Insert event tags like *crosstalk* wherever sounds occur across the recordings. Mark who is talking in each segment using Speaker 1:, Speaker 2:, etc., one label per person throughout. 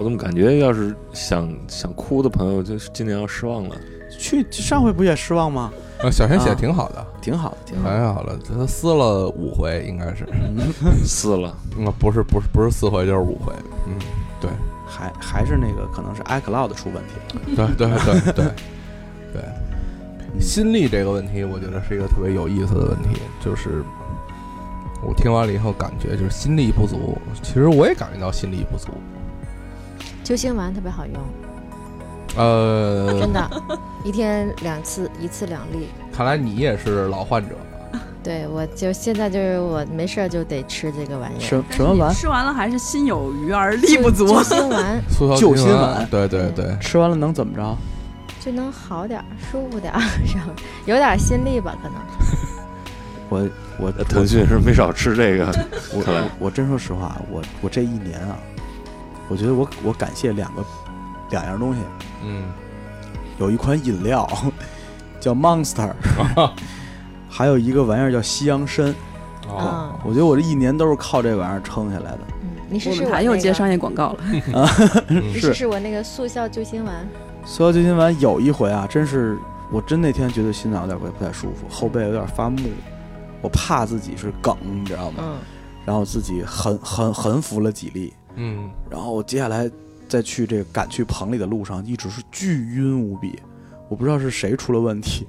Speaker 1: 我怎么感觉要是想想哭的朋友，就是今年要失望了。
Speaker 2: 去上回不也失望吗？
Speaker 3: 呃，小轩写的挺好的，
Speaker 2: 挺好的，挺好的。
Speaker 3: 太好了，他撕了五回，应该是，*laughs* *laughs*
Speaker 1: 撕了，
Speaker 3: 嗯，不是不是不是四回就是五回，嗯，对
Speaker 2: 还还是那个可能是 iCloud 出问题了。*laughs*
Speaker 3: 对对对对对，心力这个问题，我觉得是一个特别有意思的问题，就是我听完了以后感觉就是心力不足，其实我也感觉到心力不足，
Speaker 4: 救心丸特别好用，
Speaker 3: 呃，
Speaker 4: 真的，一天两次，一次两粒。
Speaker 3: 看来你也是老患者，
Speaker 4: 对，我就现在就是我没事儿就得吃这个玩意儿。
Speaker 2: 什什么丸？
Speaker 5: 吃完了还是心有余而力不足。
Speaker 4: 救心丸
Speaker 3: 速效
Speaker 2: 救心
Speaker 3: 心丸
Speaker 2: 丸，
Speaker 3: 对对对，
Speaker 2: 吃完了能怎么着？
Speaker 4: 就能好点儿，舒服点儿，然后有点心力吧，可能。
Speaker 2: 我我
Speaker 1: 呃腾讯是没少吃这个，
Speaker 2: 我我真说实话，我我这一年啊，我觉得我我感谢两个两样东西，
Speaker 3: 嗯，
Speaker 2: 有一款饮料 *laughs* 叫 Monster，*laughs* 还有一个玩意儿叫西洋参。
Speaker 3: 哦，
Speaker 4: 嗯。
Speaker 2: 我觉得我这一年都是靠这玩意儿撑下来的。
Speaker 4: 嗯，你试
Speaker 5: 我
Speaker 4: 试我那个。
Speaker 5: 又接商业广告了。*laughs*
Speaker 4: 你试
Speaker 2: 是。
Speaker 4: 试我那个速效救心丸，
Speaker 2: 速效救心丸有一回啊，真是我真那天觉得心脏有点不不太舒服，后背有点发木，我怕自己是梗，你知道吗？
Speaker 4: 嗯，
Speaker 2: 然后自己狠狠狠服了几粒，
Speaker 3: 嗯，
Speaker 2: 然后我接下来再去这个赶去棚里的路上，一直是巨晕无比。我不知道是谁出了问题，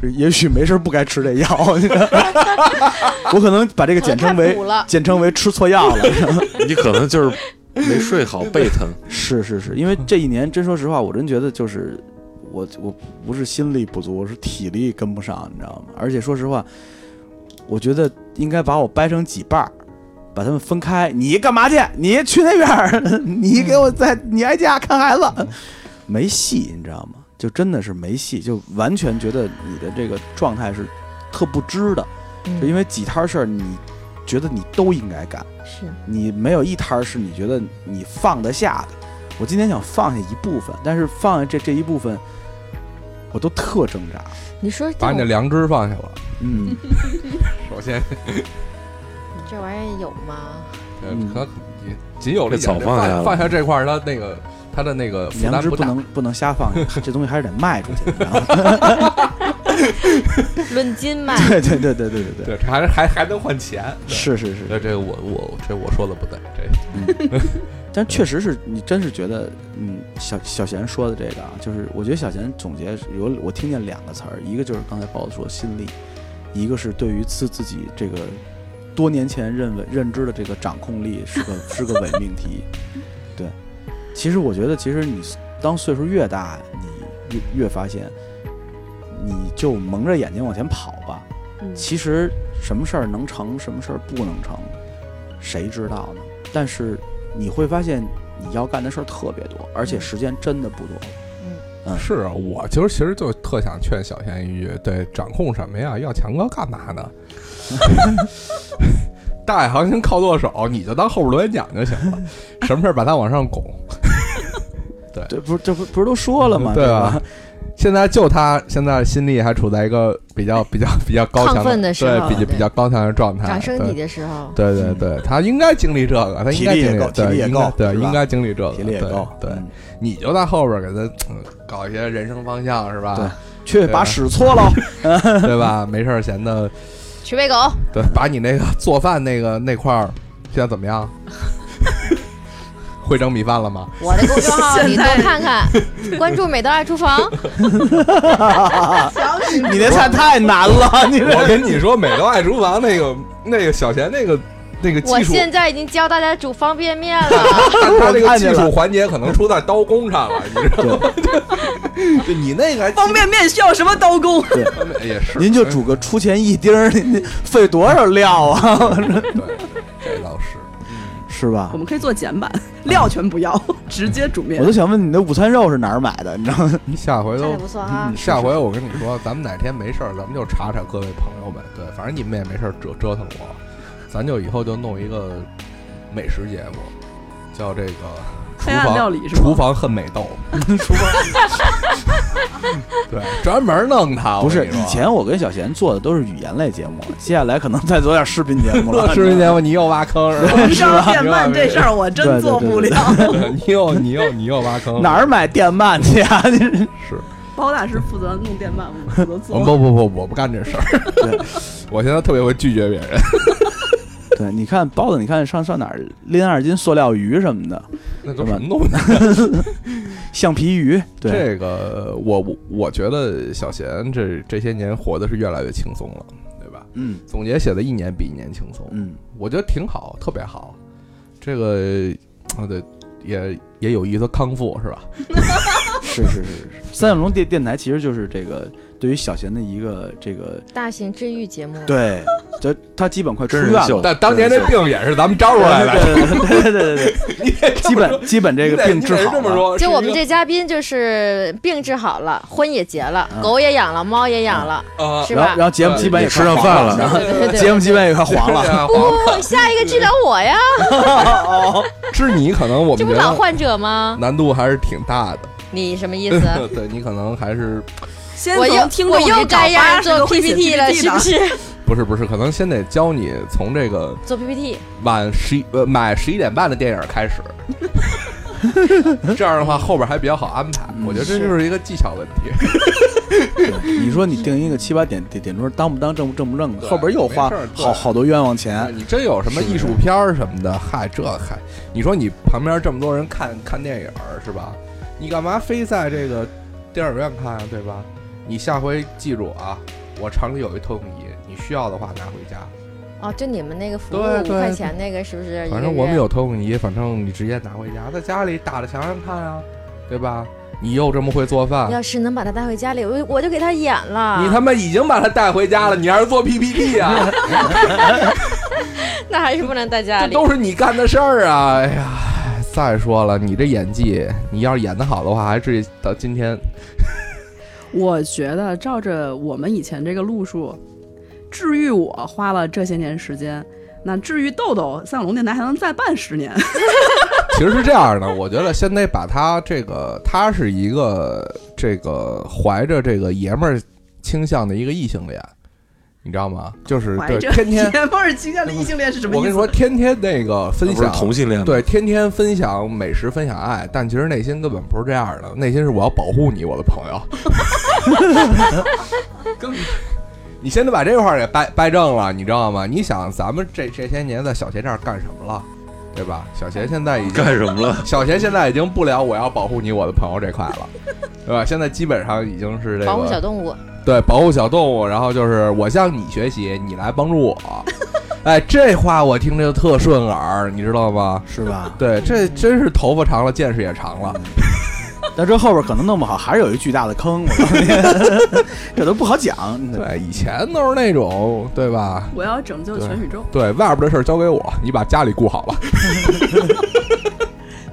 Speaker 2: 是也许没事不该吃这药，*laughs* 我可能把这个简称为。简称为吃错药了。*laughs*
Speaker 1: 你可能就是没睡好，背疼。*laughs*
Speaker 2: 是是是，因为这一年真说实话，我真觉得就是我我不是心力不足，我是体力跟不上，你知道吗？而且说实话，我觉得应该把我掰成几瓣儿，把他们分开。你干嘛去？你去那边儿，你给我在你挨家看孩子，没戏，你知道吗？就真的是没戏，就完全觉得你的这个状态是特不知的，
Speaker 4: 嗯
Speaker 2: 就因为几摊事儿，你觉得你都应该干。
Speaker 4: 是
Speaker 2: 你没有一摊儿是你觉得你放得下的。我今天想放下一部分，但是放下这这一部分，我都特挣扎。
Speaker 4: 你说
Speaker 3: 把你的良知放下了，
Speaker 2: 嗯，*laughs*
Speaker 3: 首先，
Speaker 4: 你这玩意儿有吗？
Speaker 3: 呃
Speaker 2: 嗯。
Speaker 3: 可能仅有了
Speaker 1: 这早放下了。
Speaker 3: 放下这块儿，它那个它的那个负
Speaker 2: 良知不。能不能瞎放下，这东西还是得卖出去。你知道吗
Speaker 4: 论斤卖，
Speaker 2: 对对对对对对对，
Speaker 3: 对，这还还还能换钱，
Speaker 2: 是是是。
Speaker 3: 这这个我我这我说的不对，这 *laughs*
Speaker 2: 但确实是你真是觉得，嗯，小小贤说的这个啊，就是我觉得小贤总结有我听见两个词儿，一个就是刚才包子说的心力，一个是对于自自己这个多年前认为认知的这个掌控力是个 *laughs* 是个伪命题。对，其实我觉得，其实你当岁数越大，你越越发现，你就蒙着眼睛往前跑吧。
Speaker 4: 嗯
Speaker 2: 其实什么事儿能成，什么事儿不能成，谁知道呢？但是你会发现，你要干的事儿特别多，而且时间真的不多。嗯
Speaker 3: 是啊，我就是其实就特想劝小贤一句，对，掌控什么呀？要强哥干嘛呢？*laughs* 大海航行靠舵手，你就当后边螺旋桨就行了，什么事儿把它往上拱。
Speaker 2: 对，这不是这不不是都说了吗？
Speaker 3: 对
Speaker 2: 吧
Speaker 3: 吧？现在就他现在心力还处在一个比较比较比较高强
Speaker 4: 亢奋的时候
Speaker 3: 对，比较比较高强的状态。
Speaker 4: 长身体
Speaker 3: 对
Speaker 4: 的时候，
Speaker 3: 对对对，他应该经历这个，他应该经历
Speaker 2: 体力也够，
Speaker 3: 对，应该对，应该经历这个，对
Speaker 2: 体力也够。
Speaker 3: 对，
Speaker 2: 嗯
Speaker 3: 你就在后边给他嗯搞一些人生方向是吧？
Speaker 2: 对去把屎搓了。*laughs*
Speaker 3: 对吧？没事儿闲的，
Speaker 4: 去喂狗，
Speaker 3: 对，把你那个做饭那个那块儿现在怎么样？*laughs* 会整米饭了吗？
Speaker 4: 我的公众号你多看看，关注美德爱厨房。*laughs*
Speaker 2: 你那菜太难了，你
Speaker 3: 我跟你说，美德爱厨房那个那个小贤那个那个
Speaker 4: 我
Speaker 3: 技术，
Speaker 4: 现在已经教大家煮方便面了，*laughs*
Speaker 3: 他那个技术环节可能出在刀工上了，你知道吗？*laughs* 就你那个还
Speaker 5: 方便面需要什么刀工？
Speaker 3: 方便也是，
Speaker 2: 您就煮个出前一丁儿，您费多少料啊？
Speaker 3: 对，这倒是。
Speaker 2: 是吧
Speaker 5: 我？们可以做简版，料全不要，*laughs* 直接煮面
Speaker 2: 我。都想问你那午餐肉是哪儿买的？你知道吗？
Speaker 3: 下回都
Speaker 4: 不错哈
Speaker 2: 嗯。
Speaker 3: 下回我跟你说，咱们哪天没事儿，咱们就查查各位朋友们，对，反正你们也没事儿折折腾我，咱就以后就弄一个美食节目，叫这个
Speaker 5: 黑暗料理？
Speaker 3: 厨房恨美豆，
Speaker 2: 厨 *laughs* 房 *laughs*
Speaker 3: 对，专门弄它。
Speaker 2: 不是以前我跟小贤做的都是语言类节目，*laughs* 接下来可能再做点视频节目了。
Speaker 3: 视频节目你又挖坑是吧？
Speaker 5: 电鳗这事儿我真做不了。
Speaker 3: 你又你又你又挖坑，
Speaker 2: 哪儿买电鳗去啊？你是
Speaker 3: 是？
Speaker 5: 包大师负责弄电鳗，我负责
Speaker 3: 我
Speaker 5: 做。
Speaker 3: 不不不，我不干这事儿。
Speaker 2: 对，
Speaker 3: 我现在特别会拒绝别人。
Speaker 2: 对，你看包子，你看上上哪儿拎二斤塑料鱼什么的，
Speaker 3: 那都什么东西？*laughs*
Speaker 2: 橡皮鱼。对，
Speaker 3: 这个我我我觉得小贤这这些年活的是越来越轻松了，对吧？
Speaker 2: 嗯
Speaker 3: 总结写的一年比一年轻松，
Speaker 2: 嗯，
Speaker 3: 我觉得挺好，特别好。这个啊对，也也有意思康复是吧？*laughs*
Speaker 2: 是是是是。三角龙电电台其实就是这个对于小贤的一个这个，
Speaker 4: 大型治愈节目，
Speaker 2: 对，就他基本快出院了。
Speaker 3: 但当年这病也是咱们招出来的，
Speaker 2: 对对对对基本基本这个病治好了。
Speaker 4: 就我们这嘉宾就是病治好了，婚也结了，
Speaker 2: 嗯
Speaker 4: 狗也养了，猫也养了，
Speaker 3: 啊，
Speaker 4: 是吧
Speaker 2: 然后然？后节目基本也
Speaker 1: 也吃上饭了
Speaker 2: 然后节目基本也快黄了。
Speaker 3: 了。
Speaker 4: 不，下一个治疗我呀，*laughs*
Speaker 3: 治你可能我们觉得
Speaker 4: 不老患者吗？
Speaker 3: 难度还是挺大的，
Speaker 4: 你什么意思？*laughs*
Speaker 3: 对你可能还是
Speaker 5: 先
Speaker 4: 我又
Speaker 5: 从听
Speaker 4: 我又
Speaker 5: 众里找
Speaker 4: 该让做 PPT 了，是不是？*laughs*
Speaker 3: 不是不是，可能先得教你从这个
Speaker 4: 做 PPT，
Speaker 3: 晚十一呃买十一点半的电影开始，*laughs* 这样的话后边还比较好安排。
Speaker 2: 嗯
Speaker 3: 我觉得这就是一个技巧问题。*laughs*
Speaker 2: 对你说你定一个七八点点点钟当不当正不正不正的，后边又花好好多冤枉钱。
Speaker 3: 你真有什么艺术片什么的，嗨，这嗨，你说你旁边这么多人看看电影是吧？你干嘛非在这个电影院看啊？对吧？你下回记住啊，我厂里有一投影仪，你需要的话拿回家。
Speaker 4: 哦，就你们那个服务五块钱那个是不是？
Speaker 3: 反正我们有投影仪，反正你直接拿回家，在家里打着墙上看啊，对吧？你又这么会做饭，
Speaker 4: 要是能把他带回家里，我我就给他演了。
Speaker 3: 你他妈已经把他带回家了，你还是做 PPT 啊？*laughs*
Speaker 4: 那还是不能在家里。
Speaker 3: 这都是你干的事儿啊！哎呀，再说了，你这演技，你要是演得好的话，还至于到今天。
Speaker 5: 我觉得照着我们以前这个路数，治愈我花了这些年时间，那治愈豆豆三角龙电台还能再办十年。*laughs*
Speaker 3: 其实是这样的，我觉得先得把他这个，他是一个这个怀着这个爷们儿倾向的一个异性恋，你知道吗？就是对天天，*laughs*
Speaker 5: 的异性恋是什么意思？
Speaker 3: 我跟你说，天天那个分享
Speaker 1: 同性恋？
Speaker 3: 对，天天分享美食，分享爱，但其实内心根本不是这样的，内心是我要保护你，我的朋友。*laughs* 根本，你现在把这块儿给掰掰正了，你知道吗？你想，咱们这这些年在小贤这儿干什么了，对吧？小贤现在已经
Speaker 1: 干什么了？
Speaker 3: 小贤现在已经不聊我要保护你，我的朋友这块了，对吧？现在基本上已经是这个
Speaker 4: 保护小动物，
Speaker 3: 对保护小动物，然后就是我向你学习，你来帮助我。*laughs* 哎，这话我听着就特顺耳，你知道吗？
Speaker 2: 是吧？
Speaker 3: 对，这真是头发长了，见识也长了。
Speaker 2: 但这后边可能弄不好还是有一巨大的坑，我告诉你，*laughs* 这都不好讲。
Speaker 3: 对，以前都是那种，对吧？
Speaker 5: 我要拯救全宇宙。
Speaker 3: 对外边的事儿交给我，你把家里顾好了。*laughs*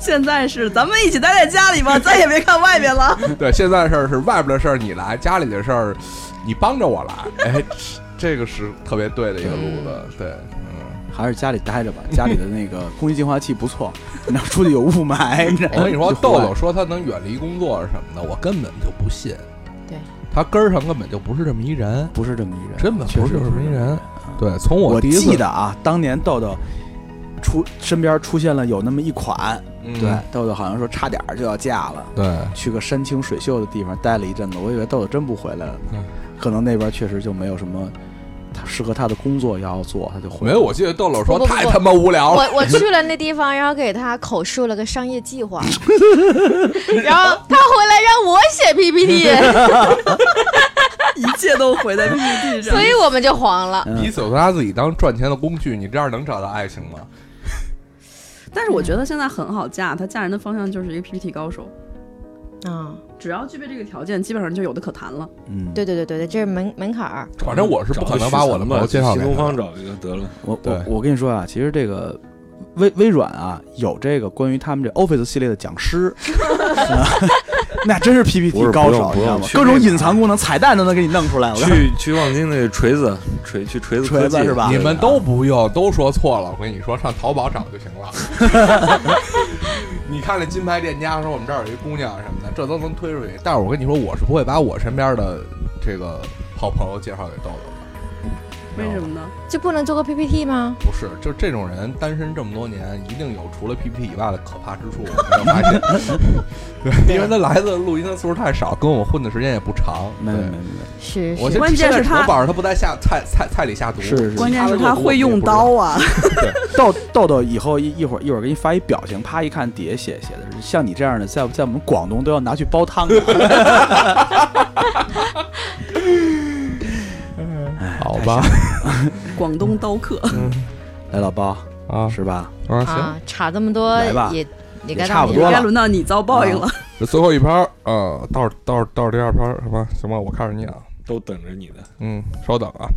Speaker 5: 现在是咱们一起待在家里吧，*laughs* 再也别看外面了。*laughs*
Speaker 3: 对，现在的事儿是外边的事儿你来，家里的事儿你帮着我来。哎，这个是特别对的一个路子。对，嗯。
Speaker 2: 还是家里待着吧，家里的那个空气净化器不错，*laughs* 你要出去有雾霾，你知道吗
Speaker 3: 我跟你说，豆豆说他能远离工作什么的，我根本就不信。
Speaker 4: 对，
Speaker 3: 他根儿上根本就不是这么一人。
Speaker 2: 不是这么一人，
Speaker 3: 根本不是
Speaker 2: 确实
Speaker 3: 这么一人
Speaker 2: 啊
Speaker 3: 对，从
Speaker 2: 我
Speaker 3: 第一次
Speaker 2: 记得啊，当年豆豆出身边出现了有那么一款，
Speaker 3: 嗯
Speaker 2: 对，豆豆好像说差点就要嫁了，
Speaker 3: 对
Speaker 2: 去个山清水秀的地方待了一阵子，我以为豆豆真不回来了，
Speaker 3: 嗯
Speaker 2: 可能那边确实就没有什么他适合他的工作要做，他就回
Speaker 3: 没有，我记得豆豆说
Speaker 4: 不不不
Speaker 3: 太他妈无聊了。
Speaker 4: 我我去了那地方，然后给他口述了个商业计划，*laughs* 然后他回来让我写 PPT，*laughs*
Speaker 5: 一切都毁在 PPT 上
Speaker 4: 所。以我们就黄了。
Speaker 2: 嗯
Speaker 3: 彼此拿自己当赚钱的工具，你这样能找到爱情吗？
Speaker 5: 但是我觉得现在很好嫁，她嫁人的方向就是一个 PPT 高手，
Speaker 4: 啊，
Speaker 5: 只要具备这个条件，基本上就有的可谈了。
Speaker 2: 嗯，
Speaker 4: 对对对对对，这是门门槛儿。
Speaker 3: 反正我是不可能把我的朋友介绍
Speaker 1: 新东方找一个得了。
Speaker 2: 我我我跟你说啊，其实这个微微软啊有这个关于他们这 Office 系列的讲师，啊 *laughs* *laughs* *laughs* 那真是 PPT 高手，你知道吗？各种隐藏功能、彩蛋都能给你弄出来。我告诉你
Speaker 1: 去去望京那锤子锤去锤子
Speaker 2: 锤子是吧
Speaker 3: 你们都不用，都说错了。我跟你说，上淘宝找就行了。*laughs* 你看那金牌店家说我们这儿有一姑娘什么的，这都能推出去。但是我跟你说，我是不会把我身边的这个好朋友介绍给豆豆的。
Speaker 5: 为什么呢？
Speaker 4: 就不能做个 PPT 吗？
Speaker 3: 不是，就这种人单身这么多年，一定有除了 PPT 以外的可怕之处。我没有发现，对，因为他来的录音的次数太少，跟我混的时间也不长。对
Speaker 2: 没没没没，
Speaker 4: 是是
Speaker 3: 我现，
Speaker 5: 关键是他
Speaker 3: 现在只能保证他不在下菜菜菜里下毒。
Speaker 2: 是是
Speaker 5: 关键是他会用刀啊！*laughs*
Speaker 2: 豆豆豆以后一一会儿一会儿给你发一表情，啪一看底下写写的是像你这样的，在在我们广东都要拿去煲汤的。*laughs* 哎
Speaker 3: 好吧，*laughs*
Speaker 5: 广东刀客，
Speaker 2: 来老包
Speaker 3: 啊
Speaker 2: 是吧？
Speaker 3: 啊行，
Speaker 4: 啊，差这么多也也
Speaker 2: 也
Speaker 4: 该
Speaker 2: 差不多了
Speaker 5: 该轮到你遭报应了。
Speaker 3: 这最后一盘儿，呃，倒数倒数倒数第二盘儿，什么行吧？我看着你啊，
Speaker 1: 都等着你的。
Speaker 3: 嗯，稍等啊。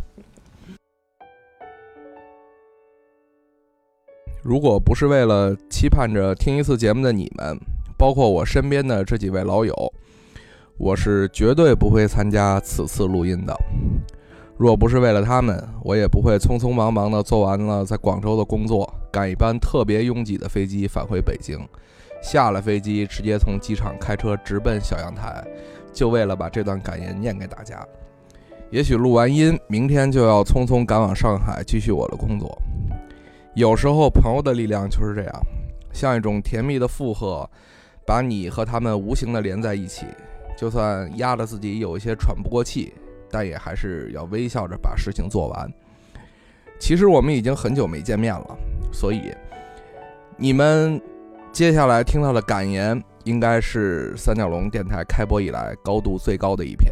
Speaker 3: 如果不是为了期盼着听一次节目的你们，包括我身边的这几位老友，我是绝对不会参加此次录音的。若不是为了他们，我也不会匆匆忙忙地做完了在广州的工作，赶一班特别拥挤的飞机返回北京。下了飞机，直接从机场开车直奔小阳台，就为了把这段感言念给大家。也许录完音，明天就要匆匆赶往上海继续我的工作。有时候，朋友的力量就是这样，像一种甜蜜的负荷，把你和他们无形的连在一起。就算压得自己有一些喘不过气，但也还是要微笑着把事情做完。其实我们已经很久没见面了，所以你们接下来听到的感言，应该是三角龙电台开播以来高度最高的一篇。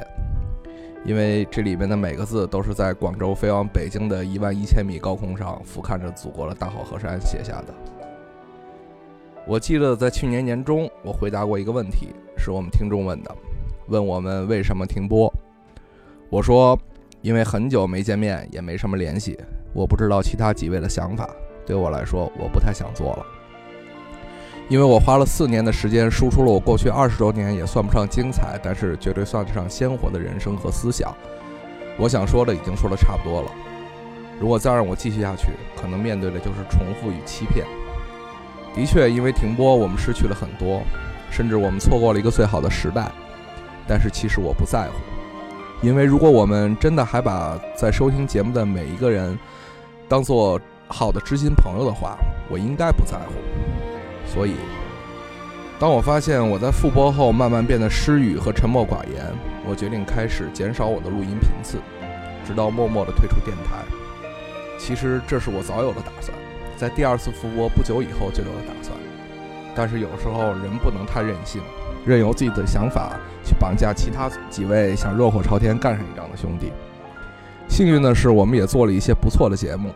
Speaker 3: 因为这里面的每个字都是在广州飞往北京的一万一千米高空上俯瞰着祖国的大好河山写下的。我记得在去年年中，我回答过一个问题，是我们听众问的，问我们为什么停播。我说，因为很久没见面，也没什么联系，我不知道其他几位的想法。对我来说，我不太想做了。因为我花了四年的时间输出了我过去二十多年也算不上精彩，但是绝对算得上鲜活的人生和思想。我想说的已经说的差不多了。如果再让我继续下去，可能面对的就是重复与欺骗。的确，因为停播，我们失去了很多，甚至我们错过了一个最好的时代。但是其实我不在乎，因为如果我们真的还把在收听节目的每一个人当做好的知心朋友的话，我应该不在乎。所以，当我发现我在复播后慢慢变得失语和沉默寡言，我决定开始减少我的录音频次，直到默默地退出电台。其实这是我早有的打算，在第二次复播不久以后就有了打算。但是有时候人不能太任性，任由自己的想法去绑架其他几位想热火朝天干上一仗的兄弟。幸运的是，我们也做了一些不错的节目。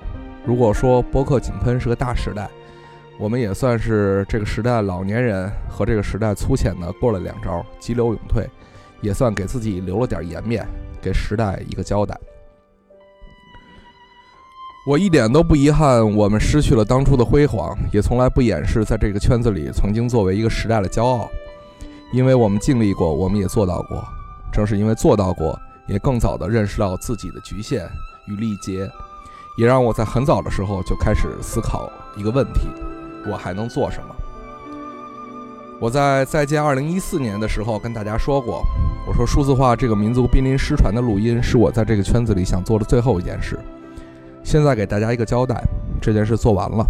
Speaker 3: 如果说播客井喷是个大时代，我们也算是这个时代老年人和这个时代粗浅的过了两招，急流勇退，也算给自己留了点颜面，给时代一个交代。我一点都不遗憾，我们失去了当初的辉煌，也从来不掩饰在这个圈子里曾经作为一个时代的骄傲，因为我们经历过，我们也做到过。正是因为做到过，也更早地认识到自己的局限与力竭，也让我在很早的时候就开始思考一个问题。我还能做什么？我在再见二零一四年的时候跟大家说过，我说数字化这个民族濒临失传的录音是我在这个圈子里想做的最后一件事。现在给大家一个交代，这件事做完了。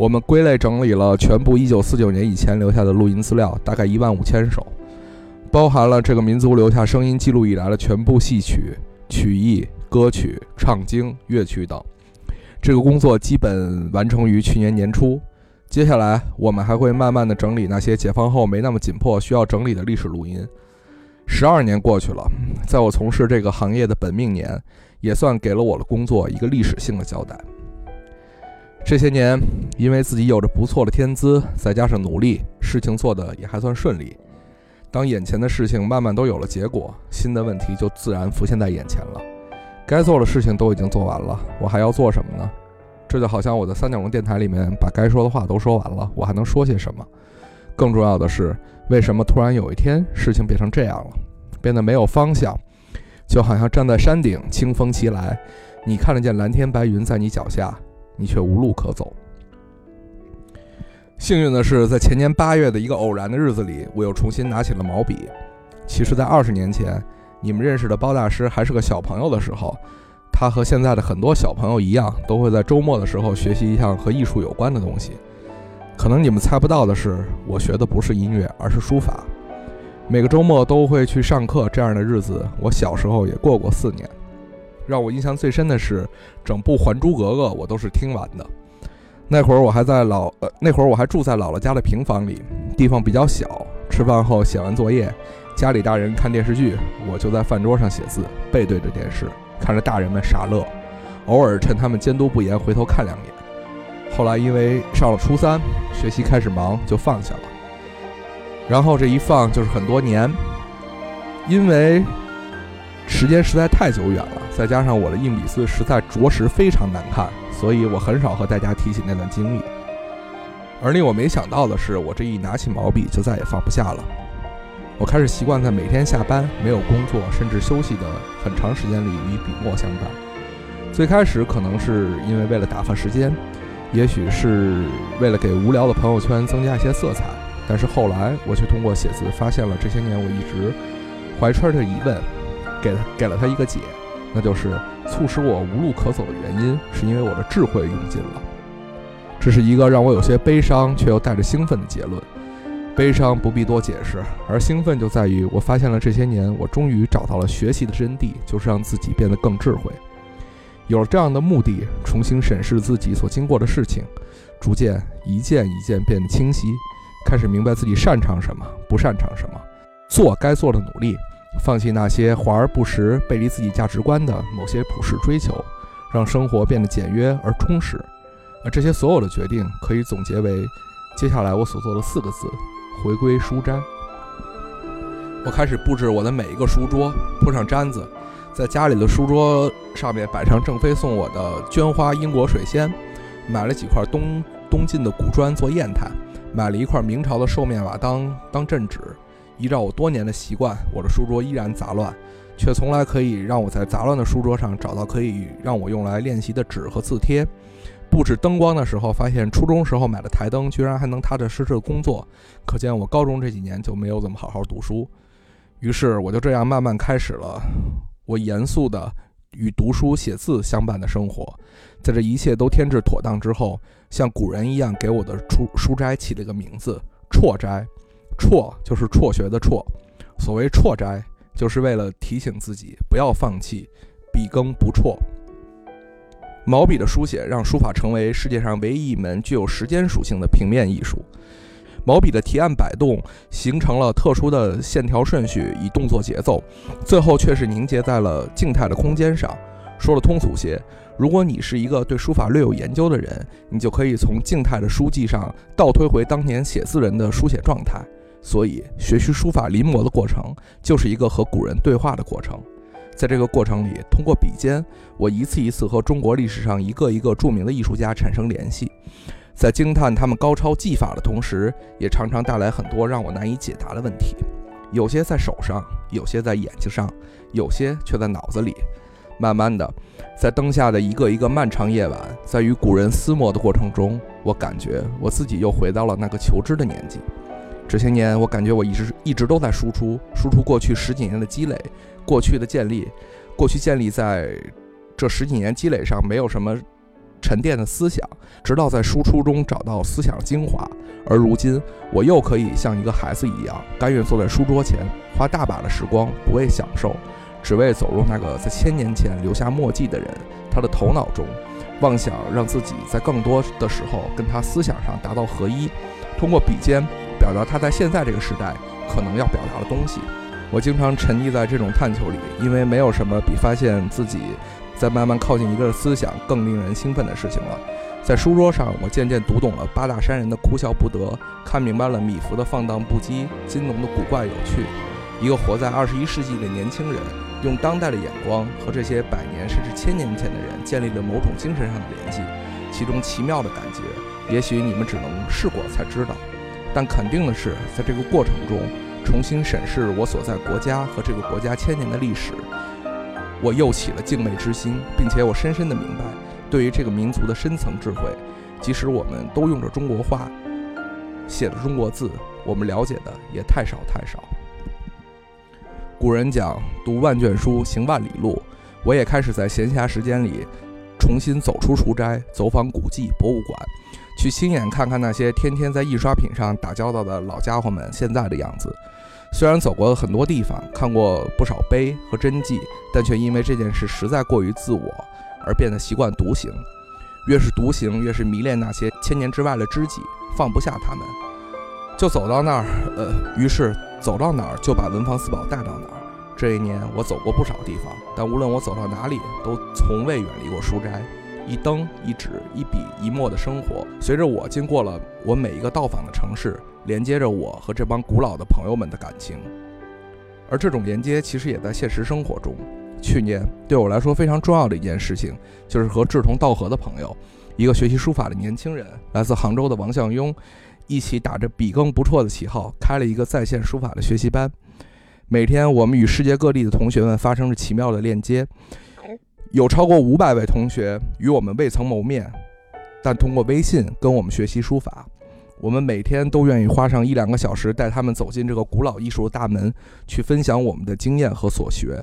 Speaker 3: 我们归类整理了全部一九四九年以前留下的录音资料，大概一万五千首，包含了这个民族留下声音记录以来的全部戏曲、曲艺、歌曲、唱经、乐曲等。这个工作基本完成于去年年初。接下来，我们还会慢慢的整理那些解放后没那么紧迫需要整理的历史录音。十二年过去了，在我从事这个行业的本命年，也算给了我的工作一个历史性的交代。这些年，因为自己有着不错的天资，再加上努力，事情做得也还算顺利。当眼前的事情慢慢都有了结果，新的问题就自然浮现在眼前了。该做的事情都已经做完了，我还要做什么呢？这就好像我在三角龙电台里面把该说的话都说完了，我还能说些什么？更重要的是，为什么突然有一天事情变成这样了，变得没有方向，就好像站在山顶，清风袭来，你看得见蓝天白云在你脚下，你却无路可走。幸运的是，在前年八月的一个偶然的日子里，我又重新拿起了毛笔。其实，在二十年前，你们认识的包大师还是个小朋友的时候，他和现在的很多小朋友一样，都会在周末的时候学习一项和艺术有关的东西。可能你们猜不到的是，我学的不是音乐，而是书法。每个周末都会去上课，这样的日子，我小时候也过过四年。让我印象最深的是，整部《还珠格格》我都是听完的。那会儿我还在老呃，那会儿我还住在姥姥家的平房里，地方比较小。吃饭后写完作业，家里大人看电视剧，我就在饭桌上写字，背对着电视，看着大人们傻乐，偶尔趁他们监督不严回头看两眼。后来因为上了初三，学习开始忙，就放下了。然后这一放就是很多年，因为时间实在太久远了，再加上我的硬笔字实在着实非常难看。所以我很少和大家提起那段经历，而令我没想到的是，我这一拿起毛笔就再也放不下了。我开始习惯在每天下班没有工作甚至休息的很长时间里与笔墨相伴。最开始可能是因为为了打发时间，也许是为了给无聊的朋友圈增加一些色彩，但是后来我却通过写字发现了这些年我一直怀揣着疑问，给给了他一个解。那就是促使我无路可走的原因，是因为我的智慧用尽了。这是一个让我有些悲伤却又带着兴奋的结论。悲伤不必多解释，而兴奋就在于我发现了这些年，我终于找到了学习的真谛，就是让自己变得更智慧。有了这样的目的，重新审视自己所经过的事情，逐渐一件一件变得清晰，开始明白自己擅长什么，不擅长什么，做该做的努力。放弃那些华而不实、背离自己价值观的某些普世追求，让生活变得简约而充实。而这些所有的决定可以总结为接下来我所做的四个字：回归书斋。我开始布置我的每一个书桌，铺上毡子，在家里的书桌上面摆上郑飞送我的绢花英国水仙，买了几块东东晋的古砖做砚台，买了一块明朝的兽面瓦当当镇纸。依照我多年的习惯，我的书桌依然杂乱，却从来可以让我在杂乱的书桌上找到可以让我用来练习的纸和字帖。布置灯光的时候，发现初中时候买的台灯居然还能踏踏实实的工作，可见我高中这几年就没有怎么好好读书。于是我就这样慢慢开始了我严肃的与读书写字相伴的生活。在这一切都添置妥当之后，像古人一样给我的书书斋起了个名字——辍斋。辍就是辍学的辍，所谓辍斋，就是为了提醒自己不要放弃，笔耕不辍。毛笔的书写让书法成为世界上唯一一门具有时间属性的平面艺术。毛笔的提按摆动形成了特殊的线条顺序与动作节奏，最后却是凝结在了静态的空间上。说的通俗些，如果你是一个对书法略有研究的人，你就可以从静态的书迹上倒推回当年写字人的书写状态。所以，学习书法临摹的过程，就是一个和古人对话的过程。在这个过程里，通过笔尖，我一次一次和中国历史上一个一个著名的艺术家产生联系，在惊叹他们高超技法的同时，也常常带来很多让我难以解答的问题。有些在手上，有些在眼睛上，有些却在脑子里。慢慢的，在灯下的一个一个漫长夜晚，在与古人厮磨的过程中，我感觉我自己又回到了那个求知的年纪。这些年，我感觉我一直一直都在输出，输出过去十几年的积累，过去的建立，过去建立在这十几年积累上没有什么沉淀的思想，直到在输出中找到思想精华。而如今，我又可以像一个孩子一样，甘愿坐在书桌前，花大把的时光，不为享受，只为走入那个在千年前留下墨迹的人他的头脑中，妄想让自己在更多的时候跟他思想上达到合一，通过笔尖。表达他在现在这个时代可能要表达的东西。我经常沉溺在这种探求里，因为没有什么比发现自己在慢慢靠近一个思想更令人兴奋的事情了。在书桌上，我渐渐读懂了八大山人的哭笑不得，看明白了米芾的放荡不羁，金农的古怪有趣。一个活在二十一世纪的年轻人，用当代的眼光和这些百年甚至千年前的人建立了某种精神上的联系，其中奇妙的感觉，也许你们只能试过才知道。但肯定的是，在这个过程中，重新审视我所在国家和这个国家千年的历史，我又起了敬畏之心，并且我深深的明白，对于这个民族的深层智慧，即使我们都用着中国话，写的中国字，我们了解的也太少太少。古人讲“读万卷书，行万里路”，我也开始在闲暇时间里重新走出书斋，走访古迹、博物馆，去亲眼看看那些天天在印刷品上打交道的老家伙们现在的样子。虽然走过很多地方，看过不少碑和真迹，但却因为这件事实在过于自我，而变得习惯独行。越是独行，越是迷恋那些千年之外的知己，放不下他们，就走到那儿，呃，于是走到哪儿就把文房四宝带到哪儿。这一年，我走过不少地方，但无论我走到哪里，都从未远离过书斋。一灯一纸一笔一墨的生活，随着我经过了我每一个到访的城市，连接着我和这帮古老的朋友们的感情。而这种连接，其实也在现实生活中。去年对我来说非常重要的一件事情，就是和志同道合的朋友，一个学习书法的年轻人，来自杭州的王向庸，一起打着笔耕不辍的旗号，开了一个在线书法的学习班。每天，我们与世界各地的同学们发生着奇妙的链接，有超过五百位同学与我们未曾谋面，但通过微信跟我们学习书法。我们每天都愿意花上一两个小时，带他们走进这个古老艺术的大门，去分享我们的经验和所学。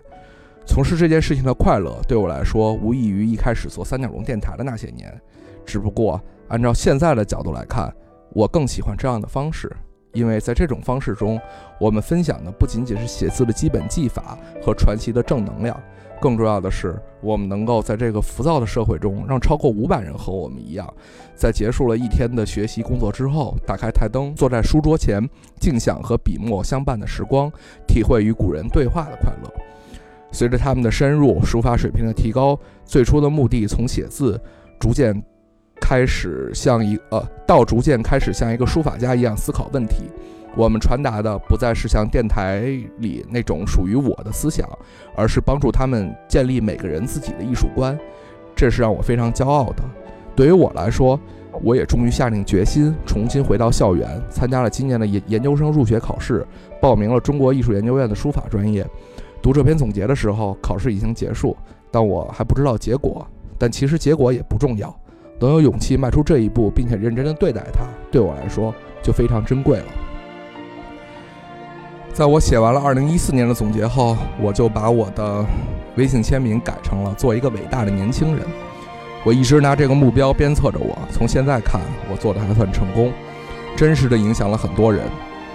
Speaker 3: 从事这件事情的快乐，对我来说无异于一开始做三角龙电台的那些年。只不过，按照现在的角度来看，我更喜欢这样的方式，因为在这种方式中，我们分享的不仅仅是写字的基本技法和传奇的正能量，更重要的是，我们能够在这个浮躁的社会中，让超过五百人和我们一样，在结束了一天的学习工作之后，打开台灯，坐在书桌前，静享和笔墨相伴的时光，体会与古人对话的快乐。随着他们的深入，书法水平的提高，最初的目的从写字，逐渐开始像一呃，到逐渐开始像一个书法家一样思考问题。我们传达的不再是像电台里那种属于我的思想，而是帮助他们建立每个人自己的艺术观。这是让我非常骄傲的。对于我来说，我也终于下定决心重新回到校园，参加了今年的研研究生入学考试，报名了中国艺术研究院的书法专业。读这篇总结的时候，考试已经结束，但我还不知道结果。但其实结果也不重要，能有勇气迈出这一步，并且认真的对待它，对我来说就非常珍贵了。在我写完了2014年的总结后，我就把我的微信签名改成了“做一个伟大的年轻人”。我一直拿这个目标鞭策着我。从现在看，我做的还算成功，真实的影响了很多人。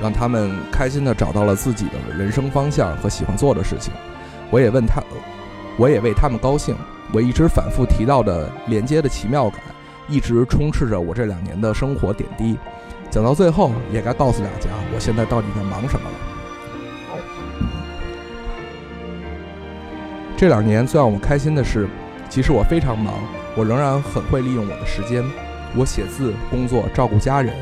Speaker 3: 让他们开心地找到了自己的人生方向和喜欢做的事情，我也问他，我也为他们高兴。我一直反复提到的连接的奇妙感，一直充斥着我这两年的生活点滴。讲到最后，也该告诉大家，我现在到底在忙什么了。这两年最让我开心的是，即使我非常忙，我仍然很会利用我的时间。我写字、工作、照顾家人，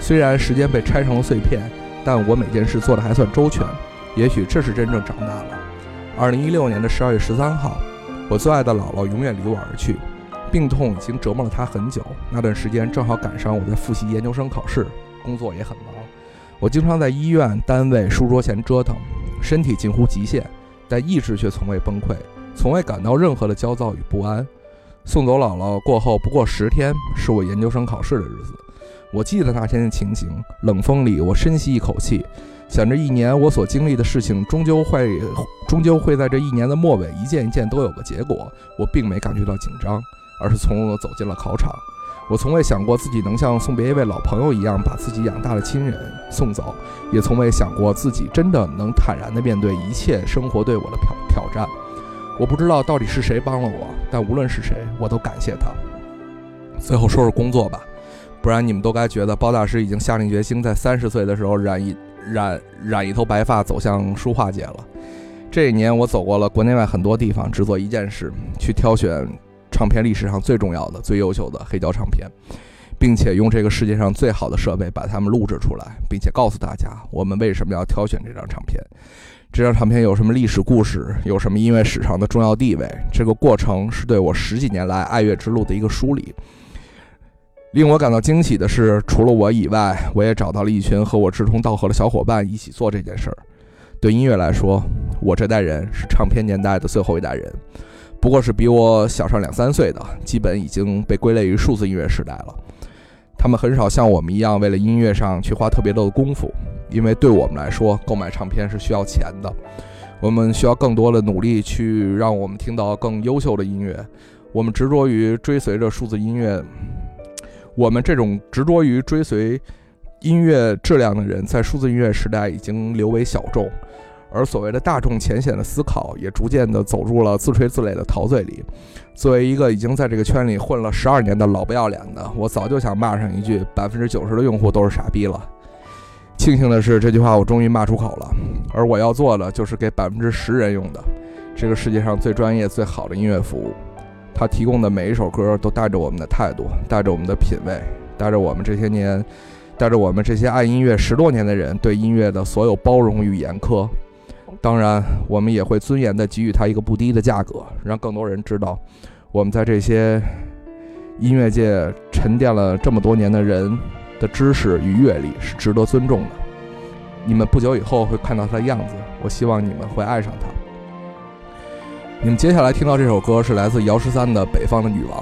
Speaker 3: 虽然时间被拆成了碎片。但我每件事做得还算周全，也许这是真正长大了。二零一六年的十二月十三号，我最爱的姥姥永远离我而去，病痛已经折磨了她很久。那段时间正好赶上我在复习研究生考试，工作也很忙。我经常在医院、单位、书桌前折腾，身体近乎极限，但意志却从未崩溃，从未感到任何的焦躁与不安。送走姥姥过后不过十天，是我研究生考试的日子。我记得那天的情景，冷风里，我深吸一口气，想着一年我所经历的事情，终究会，终究会在这一年的末尾，一件一件都有个结果。我并没感觉到紧张，而是从容地走进了考场。我从未想过自己能像送别一位老朋友一样，把自己养大的亲人送走，也从未想过自己真的能坦然地面对一切生活对我的挑挑战。我不知道到底是谁帮了我，但无论是谁，我都感谢他。最后说说工作吧。不然你们都该觉得包大师已经下定决心，在三十岁的时候染一染染一头白发，走向书画界了。这一年，我走过了国内外很多地方，只做一件事：去挑选唱片历史上最重要的、最优秀的黑胶唱片，并且用这个世界上最好的设备把它们录制出来，并且告诉大家我们为什么要挑选这张唱片。这张唱片有什么历史故事，有什么音乐史上的重要地位？这个过程是对我十几年来爱乐之路的一个梳理。令我感到惊喜的是，除了我以外，我也找到了一群和我志同道合的小伙伴一起做这件事儿。对音乐来说，我这代人是唱片年代的最后一代人，不过是比我小上两三岁的，基本已经被归类于数字音乐时代了。他们很少像我们一样为了音乐上去花特别多的功夫，因为对我们来说，购买唱片是需要钱的。我们需要更多的努力去让我们听到更优秀的音乐。我们执着于追随着数字音乐，我们这种执着于追随音乐质量的人，在数字音乐时代已经流为小众，而所谓的大众浅显的思考也逐渐的走入了自吹自擂的陶醉里。作为一个已经在这个圈里混了十二年的老不要脸的，我早就想骂上一句：百分之九十的用户都是傻逼了。庆幸的是，这句话我终于骂出口了。而我要做的就是给百分之十人用的这个世界上最专业、最好的音乐服务。他提供的每一首歌都带着我们的态度，带着我们的品味，带着我们这些年，带着我们这些爱音乐十多年的人对音乐的所有包容与严苛。当然，我们也会尊严地给予他一个不低的价格，让更多人知道，我们在这些音乐界沉淀了这么多年的人的知识与阅历是值得尊重的。你们不久以后会看到他的样子，我希望你们会爱上他。你们接下来听到这首歌是来自姚十三的《北方的女王》。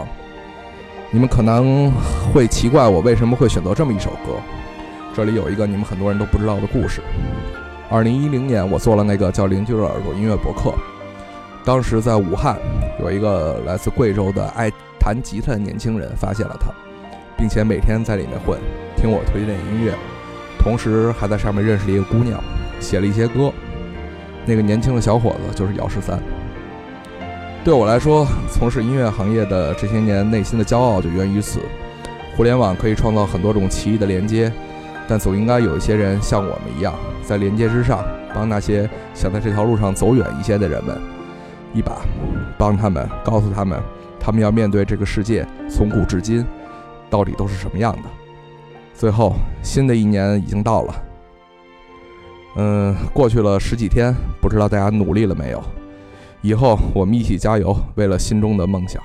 Speaker 3: 你们可能会奇怪我为什么会选择这么一首歌，这里有一个你们很多人都不知道的故事。二零一零年，我做了那个叫“邻居的耳朵”音乐博客，当时在武汉有一个来自贵州的爱弹吉他的年轻人发现了它，并且每天在里面混，听我推荐音乐，同时还在上面认识了一个姑娘，写了一些歌。那个年轻的小伙子就是姚十三。对我来说，从事音乐行业的这些年，内心的骄傲就源于此。互联网可以创造很多种奇异的连接，但总应该有一些人像我们一样，在连接之上，帮那些想在这条路上走远一些的人们一把，帮他们，告诉他们，他们要面对这个世界从古至今到底都是什么样的。最后，新的一年已经到了，嗯，过去了十几天，不知道大家努力了没有？以后我们一起加油，为了心中的梦想。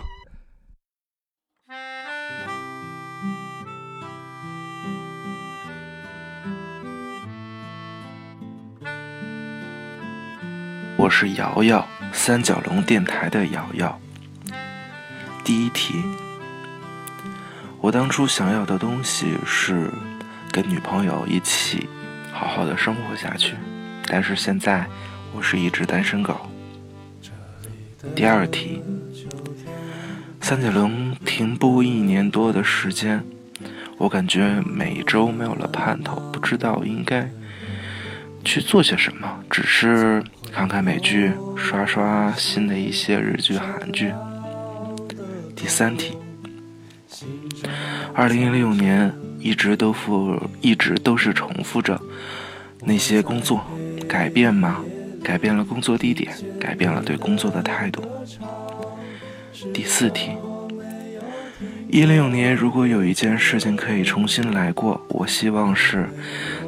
Speaker 6: 我是瑶瑶，三角龙电台的瑶瑶。第一题，我当初想要的东西是跟女朋友一起好好的生活下去，但是现在我是一只单身狗。第二题，三角龙停播一年多的时间，我感觉每周没有了盼头，不知道应该去做些什么，只是看看美剧，刷刷新的一些日剧、韩剧。第三题，二零一六年一直都复，一直都是重复着那些工作，改变吗？改变了工作地点，改变了对工作的态度。第四题，一六年如果有一件事情可以重新来过，我希望是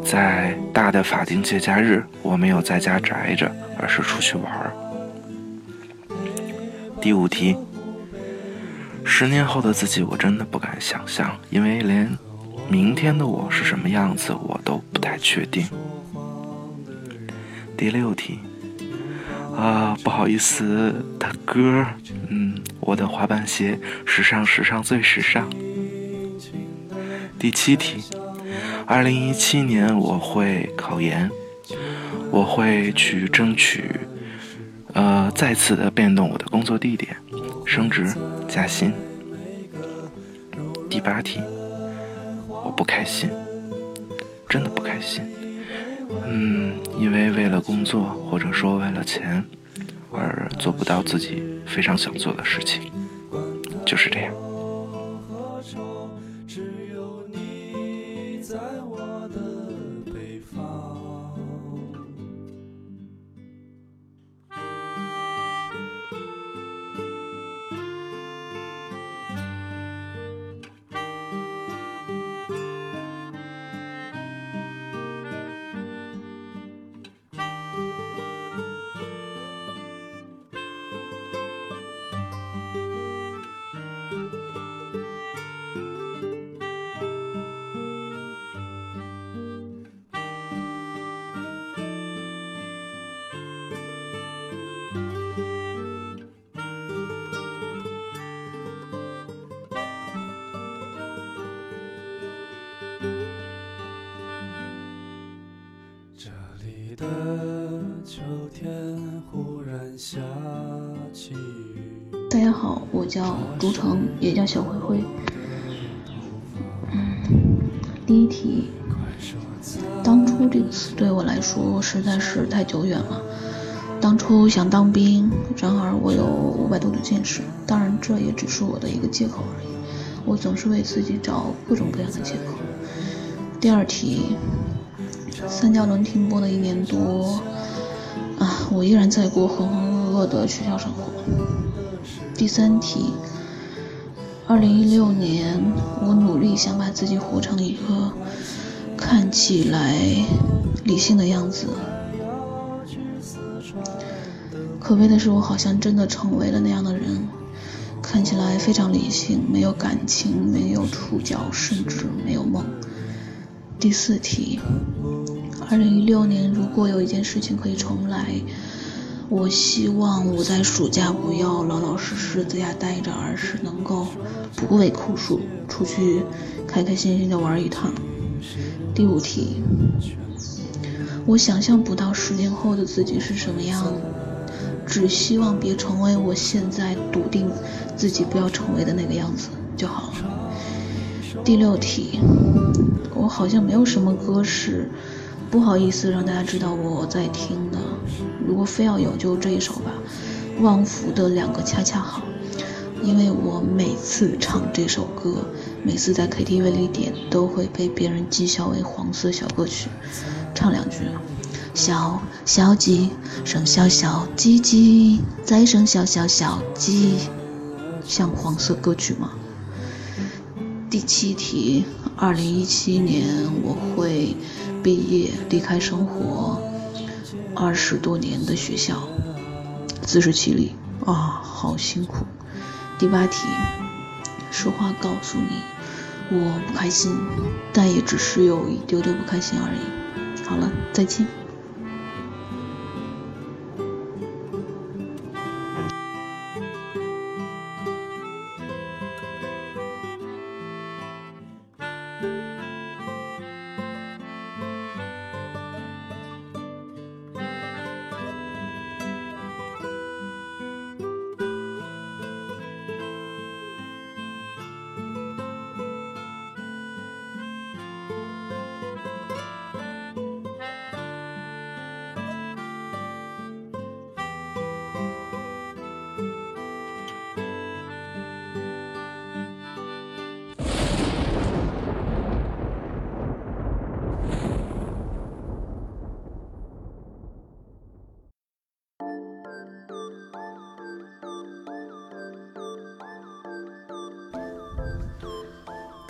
Speaker 6: 在大的法定节假日，我没有在家宅着，而是出去玩儿。第五题，十年后的自己我真的不敢想象，因为连明天的我是什么样子我都不太确定。第六题，啊，不好意思，大哥，嗯，我的滑板鞋时尚，时尚最时尚。第七题，二零一七年我会考研，我会去争取，呃，再次的变动我的工作地点，升职加薪。第八题，我不开心，真的不开心。嗯，因为为了工作，或者说为了钱，而做不到自己非常想做的事情，就是这样。
Speaker 7: 说实在是太久远了。当初想当兵，然而我有五百度的近视，当然这也只是我的一个借口而已。我总是为自己找各种各样的借口。第二题，三角轮停播了一年多，啊，我依然在过浑浑噩噩的学校生活。第三题，二零一六年，我努力想把自己活成一个看起来理性的样子。可悲的是，我好像真的成为了那样的人，看起来非常理性，没有感情，没有触角，甚至没有梦。第四题，二零一六年，如果有一件事情可以重来，我希望我在暑假不要老老实实在家待着，而是能够不畏酷暑，出去开开心心的玩一趟。第五题，我想象不到十年后的自己是什么样，只希望别成为我现在笃定自己不要成为的那个样子就好了。第六题，我好像没有什么歌是不好意思让大家知道我在听的，如果非要有，就这一首吧，《旺福的两个恰恰好》，因为我每次唱这首歌，每次在 KTV 里点，都会被别人讥笑为黄色小歌曲。唱两句：小小鸡生小小鸡鸡，再生小小小鸡，像黄色歌曲吗？第七题，二零一七年我会毕业，离开生活二十多年的学校，自食其力啊，好辛苦。第八题，实话告诉你，我不开心，但也只是有一丢丢不开心而已。好了，再见。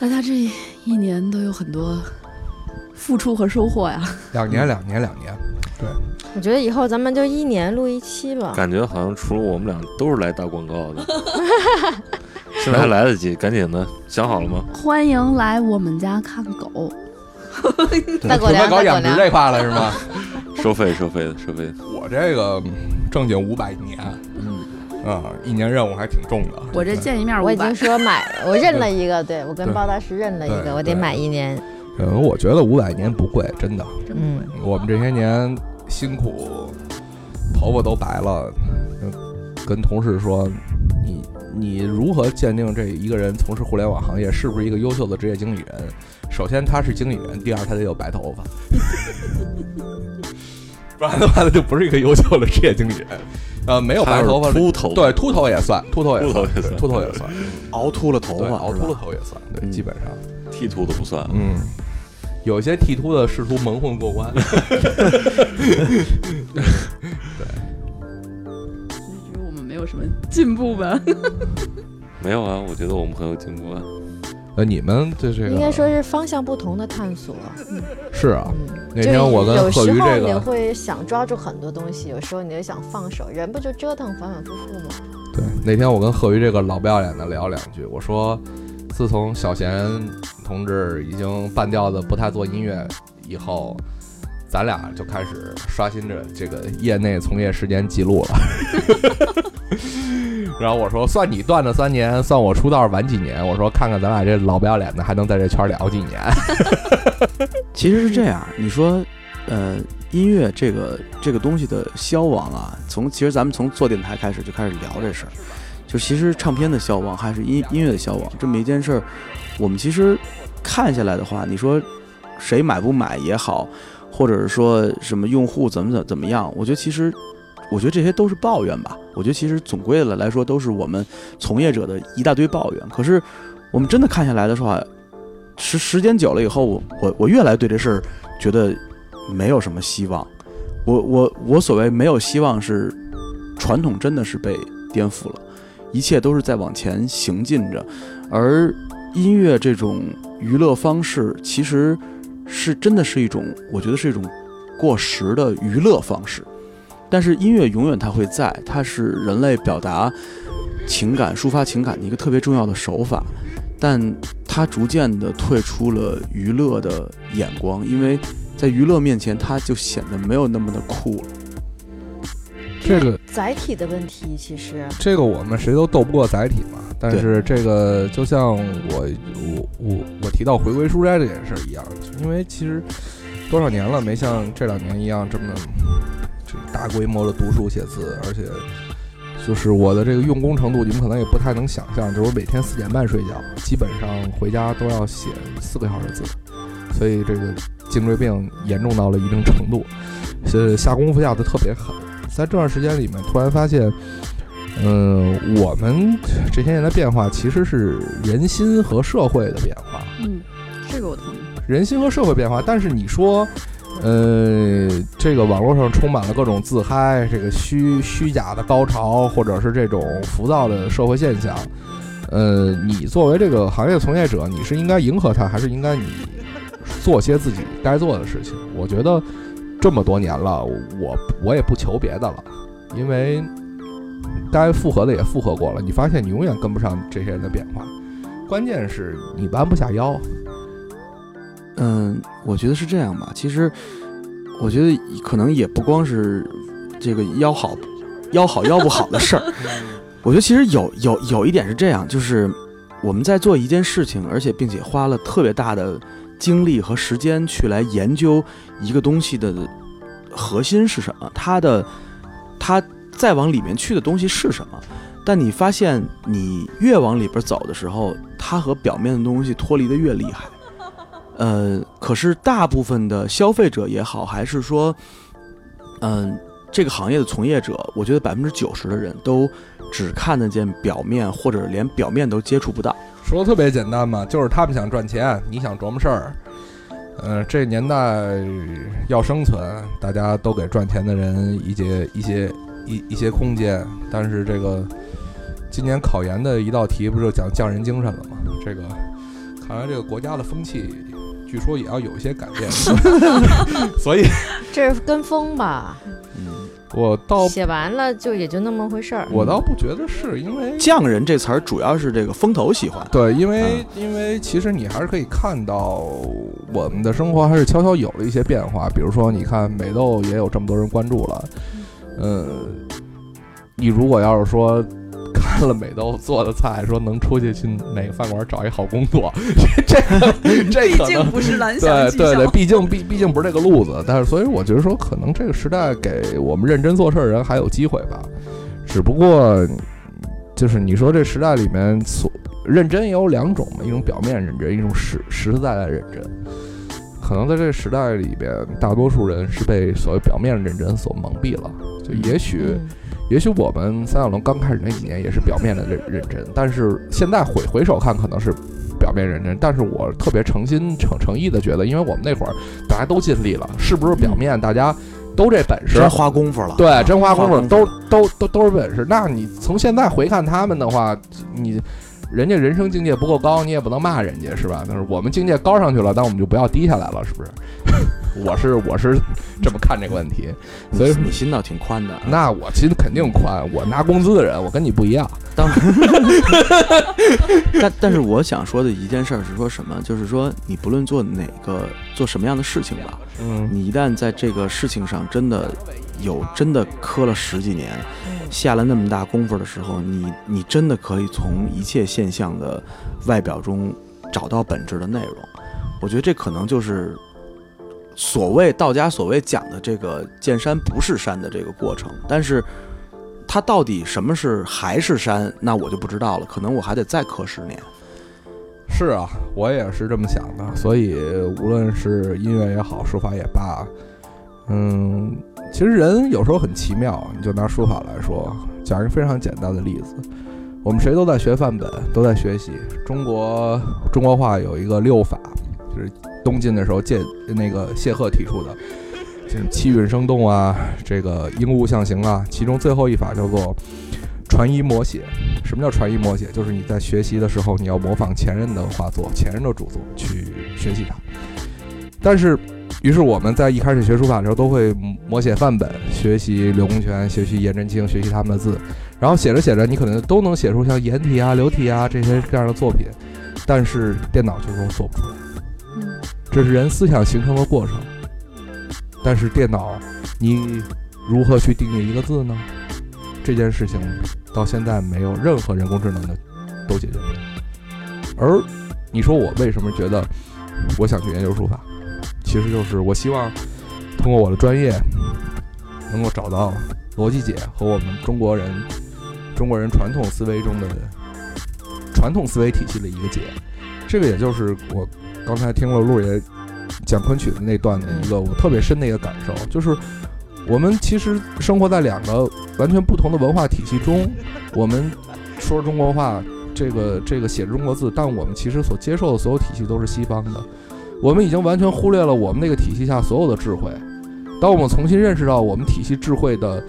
Speaker 5: 大家这一年都有很多付出和收获呀。*laughs*
Speaker 3: 两年，两年，两年，对
Speaker 4: 我觉得以后咱们就一年录一期吧。
Speaker 1: 感觉好像除了我们俩都是来打广告的。现在还来得及，赶紧的，想好了吗？
Speaker 5: 欢迎来我们家看狗。
Speaker 4: 大狗粮，
Speaker 3: 准备搞。养殖这块了是吗？*laughs*
Speaker 1: 收费，收费的，收费的。
Speaker 3: 我这个正经五百年，
Speaker 2: 嗯，
Speaker 3: 啊，一年任务还挺重的。
Speaker 5: 我这见一面
Speaker 4: 我已经，说买，*laughs* 我认了一个，对我跟包大师认了一个，我得买一年。
Speaker 3: 嗯，我觉得五百年不贵，真的。
Speaker 4: 嗯，
Speaker 3: 我们这些年辛苦，头发都白了，呃跟同事说，你你如何鉴定这一个人从事互联网行业是不是一个优秀的职业经理人？首先他是经理人，第二他得有白头发，*laughs* *laughs* 不然的话他就不是一个优秀的职业经理人。呃，没有白头发，
Speaker 1: 秃头，
Speaker 3: 对，秃头也算，秃头也算，
Speaker 1: 秃头也算
Speaker 3: 秃头也算，
Speaker 2: 熬秃了头，发，
Speaker 3: 熬秃了头也算，对，
Speaker 2: 嗯
Speaker 3: 基本上，
Speaker 1: 剃秃的不算。
Speaker 3: 嗯，有些剃秃的试图蒙混过关，*laughs*
Speaker 5: 觉得我们没有什么进步吧？*laughs*
Speaker 1: 没有啊，我觉得我们很有进步啊。
Speaker 3: 呃，你们对这个
Speaker 4: 应该说是方向不同的探索。
Speaker 3: 是啊，
Speaker 4: 嗯，
Speaker 3: 那天我跟
Speaker 4: 有
Speaker 3: 贺
Speaker 4: 时候你
Speaker 3: 鱼这个，
Speaker 4: 会想抓住很多东西，有时候你就想放手，人不就折腾反反复复吗？
Speaker 3: 对，那天我跟贺鱼这个老不要脸的聊两句，我说，自从小贤同志已经半吊子不太做音乐以后，咱俩就开始刷新着这个业内从业时间记录了。*laughs* 然后我说，算你断了三年，算我出道晚几年。我说，看看咱俩这老不要脸的，还能在这圈里熬几年？*laughs*
Speaker 2: 其实是这样，你说，呃，音乐这个这个东西的消亡啊，从其实咱们从做电台开始就开始聊这事儿，就其实唱片的消亡还是音音乐的消亡这么一件事儿，我们其实看下来的话，你说谁买不买也好，或者是说什么用户怎么怎怎么样，我觉得其实我觉得这些都是抱怨吧。我觉得其实总归的来说，都是我们从业者的一大堆抱怨。可是我们真的看下来的话，时时间久了以后，我我我越来对这事儿觉得没有什么希望。我我我所谓没有希望是传统真的是被颠覆了，一切都是在往前行进着，而音乐这种娱乐方式其实是真的是一种，我觉得是一种过时的娱乐方式。但是音乐永远它会在，它是人类表达情感、抒发情感的一个特别重要的手法，但它逐渐的退出了娱乐的眼光，因为在娱乐面前，它就显得没有那么的酷了。
Speaker 3: 这个
Speaker 4: 载体的问题，其实
Speaker 3: 这个我们谁都斗不过载体嘛。但是这个就像我我我我提到回归书斋这件事儿一样，因为其实多少年了没像这两年一样这么这大规模的读书写字，而且就是我的这个用功程度，你们可能也不太能想象。就是我每天四点半睡觉，基本上回家都要写四个小时字，所以这个颈椎病严重到了一定程度，是下功夫下的特别狠。在这段时间里面，突然发现。嗯，我们这些年的变化其实是人心和社会的变化。
Speaker 5: 嗯，这个我同意。
Speaker 3: 人心和社会变化，但是你说，呃，这个网络上充满了各种自嗨，这个虚虚假的高潮，或者是这种浮躁的社会现象，呃，你作为这个行业从业者，你是应该迎合它，还是应该你做些自己该做的事情？我觉得这么多年了，我我也不求别的了，因为。该复合的也复合过了，你发现你永远跟不上这些人的变化，关键是你弯不下腰。
Speaker 2: 嗯，我觉得是这样吧。其实，我觉得可能也不光是这个腰好、腰好腰不好的事儿。*laughs* 我觉得其实有有有一点是这样，就是我们在做一件事情，而且并且花了特别大的精力和时间去来研究一个东西的核心是什么，它的它。再往里面去的东西是什么？但你发现，你越往里边走的时候，它和表面的东西脱离的越厉害。呃，可是大部分的消费者也好，还是说，嗯，这个行业的从业者，我觉得百分之九十的人都只看得见表面，或者连表面都接触不到。
Speaker 3: 说的特别简单嘛，就是他们想赚钱，你想琢磨事儿。嗯，这年代要生存，大家都给赚钱的人一些一些。一一些空间，但是这个今年考研的一道题不是讲匠人精神了吗？这个看来这个国家的风气，据说也要有一些改变，*laughs* *laughs* *laughs* 所以
Speaker 4: 这是跟风吧？
Speaker 2: 嗯，
Speaker 3: 我倒
Speaker 4: 写完了就也就那么回事儿。
Speaker 3: 我倒不觉得是因为
Speaker 2: 匠人这词儿主要是这个风头喜欢。
Speaker 3: 对，因为因为其实你还是可以看到我们的生活还是悄悄有了一些变化，比如说你看美豆也有这么多人关注了。呃，你如果要是说看了美豆做的菜，说能出去去哪个饭馆找一好工作，这这 *laughs*
Speaker 5: 毕竟不是蓝翔
Speaker 3: 对对对，毕竟毕毕竟不是这个路子。但是，所以我觉得说，可能这个时代给我们认真做事的人还有机会吧。只不过，就是你说这时代里面所认真也有两种嘛，一种表面认真，一种实实实在在认真。可能在这个时代里边，大多数人是被所谓表面认真所蒙蔽了。就也许，也许我们三角龙刚开始那几年也是表面的认认真，但是现在回回首看，可能是表面认真。但是我特别诚心诚诚意的觉得，因为我们那会儿大家都尽力了，是不是表面大家都这本事，
Speaker 2: 真花功夫了？
Speaker 3: 对，真花功夫，都都都都是本事。那你从现在回看他们的话，你。人家人生境界不够高，你也不能骂人家，是吧？但是我们境界高上去了，但我们就不要低下来了，是不是？我是我是这么看这个问题，所以
Speaker 2: 你心倒挺宽的。
Speaker 3: 那我心肯定宽，我拿工资的人，我跟你不一样。
Speaker 2: 当然，*laughs* 但但是我想说的一件事是说什么？就是说你不论做哪个做什么样的事情吧，
Speaker 3: 嗯，
Speaker 2: 你一旦在这个事情上真的有真的磕了十几年。下了那么大功夫的时候，你你真的可以从一切现象的外表中找到本质的内容。我觉得这可能就是所谓道家所谓讲的这个见山不是山的这个过程，但是它到底什么是还是山，那我就不知道了，可能我还得再磕十年。
Speaker 3: 是啊，我也是这么想的。所以无论是音乐也好，书法也罢，嗯，其实人有时候很奇妙。你就拿书法来说，讲一个非常简单的例子，我们谁都在学范本，都在学习中国中国画有一个六法，就是东晋的时候介那个谢赫提出的，就是气韵生动啊，这个应物象形啊，其中最后一法叫做传衣摹写。什么叫传衣摹写？就是你在学习的时候，你要模仿前人的画作、前人的著作去学习它。但是，于是我们在一开始学书法的时候，都会摹写范本，学习柳公权，学习颜真卿，学习他们的字。然后写着写着，你可能都能写出像颜体啊、流体啊这些这样的作品。但是电脑就给我做不出来。这是人思想形成的过程。但是电脑，你如何去定义一个字呢？这件事情到现在没有任何人工智能的都解决不了。而你说我为什么觉得我想去研究书法，其实就是我希望通过我的专业，能够找到逻辑解和我们中国人中国人传统思维中的传统思维体系的一个解。这个也就是我刚才听了陆爷讲昆曲的那段的一个我特别深的一个感受，就是我们其实生活在两个完全不同的文化体系中，我们说中国话，这个这个写中国字，但我们其实所接受的所有体系都是西方的，我们已经完全忽略了我们那个体系下所有的智慧。当我们重新认识到我们体系智慧的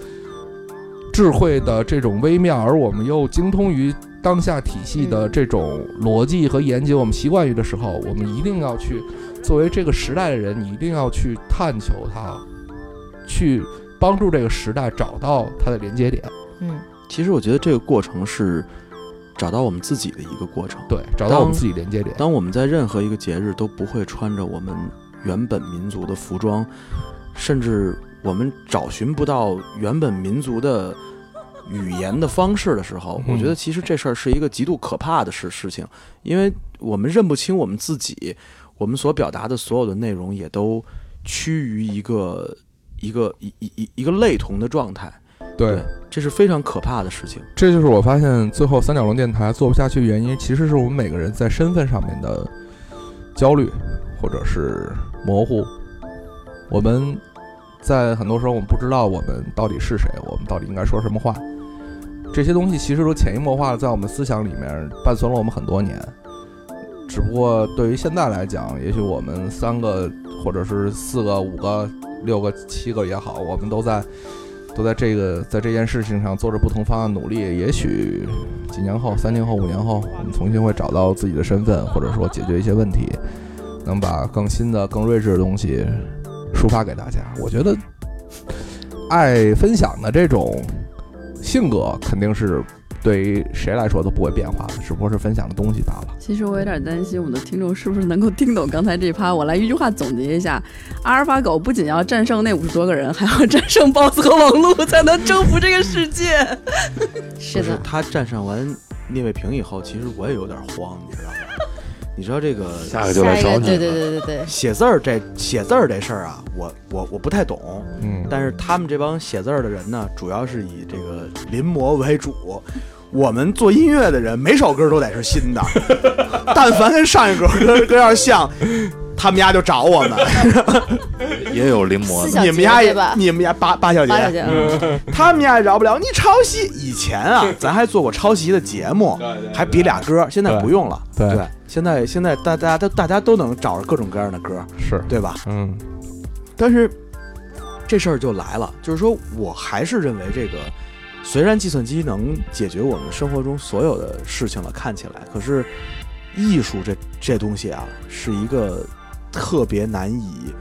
Speaker 3: 智慧的这种微妙，而我们又精通于当下体系的这种逻辑和严谨，我们习惯于的时候，我们一定要去作为这个时代的人，你一定要去探求它，去帮助这个时代找到它的连接点。
Speaker 4: 嗯
Speaker 2: 其实我觉得这个过程是找到我们自己的一个过程。
Speaker 3: 对，找到我们自己连接点。
Speaker 2: 当我们在任何一个节日都不会穿着我们原本民族的服装，甚至我们找寻不到原本民族的语言的方式的时候，
Speaker 3: 嗯
Speaker 2: 我觉得其实这事儿是一个极度可怕的事事情，因为我们认不清我们自己，我们所表达的所有的内容也都趋于一个一个一一一一个类同的状态，
Speaker 3: 对，
Speaker 2: 这是非常可怕的事情。
Speaker 3: 这就是我发现最后三角龙电台做不下去的原因，其实是我们每个人在身份上面的焦虑或者是模糊。我们在很多时候，我们不知道我们到底是谁，我们到底应该说什么话。这些东西其实都潜移默化的在我们思想里面伴随了我们很多年。只不过对于现在来讲，也许我们三个或者是四个、五个、六个、七个也好，我们都在都在这个在这件事情上做着不同方向努力。也许几年后、三年后、五年后，我们重新会找到自己的身份，或者说解决一些问题，能把更新的、更睿智的东西抒发给大家。我觉得爱分享的这种性格，肯定是对于谁来说都不会变化的，只不过是分享的东西罢了。
Speaker 5: 其实我有点担心我们的听众是不是能够听懂刚才这趴。我来一句话总结一下：阿尔法狗不仅要战胜那五十多个人，还要战胜 BOSS 和王璐，才能征服这个世界。
Speaker 2: 是 *laughs*
Speaker 4: 是的，
Speaker 2: 他战胜完聂卫平以后，其实我也有点慌，你知道吗？你知道这个
Speaker 1: 下个就来找你了。
Speaker 4: 对对对对对，
Speaker 2: 写字儿这写字儿这事儿啊，我我我不太懂，
Speaker 3: 嗯，
Speaker 2: 但是他们这帮写字儿的人呢，主要是以这个临摹为主。我们做音乐的人，每首歌都得是新的，*laughs* 但凡跟上一首歌歌要像，他们家就找我们。*laughs*
Speaker 1: 也有临摹的，
Speaker 2: 你们家也你们家八八小姐，*laughs* 他们家也饶不了你抄袭。以前啊，咱还做过抄袭的节目，还比俩歌，现在不用了。
Speaker 3: 对
Speaker 2: 对，现在现在大大家都大家都能找着各种各样的歌，
Speaker 3: 是，
Speaker 2: 对吧？
Speaker 3: 嗯
Speaker 2: 但是这事儿就来了，就是说我还是认为这个，虽然计算机能解决我们生活中所有的事情了，看起来，可是艺术这这东西啊，是一个特别难以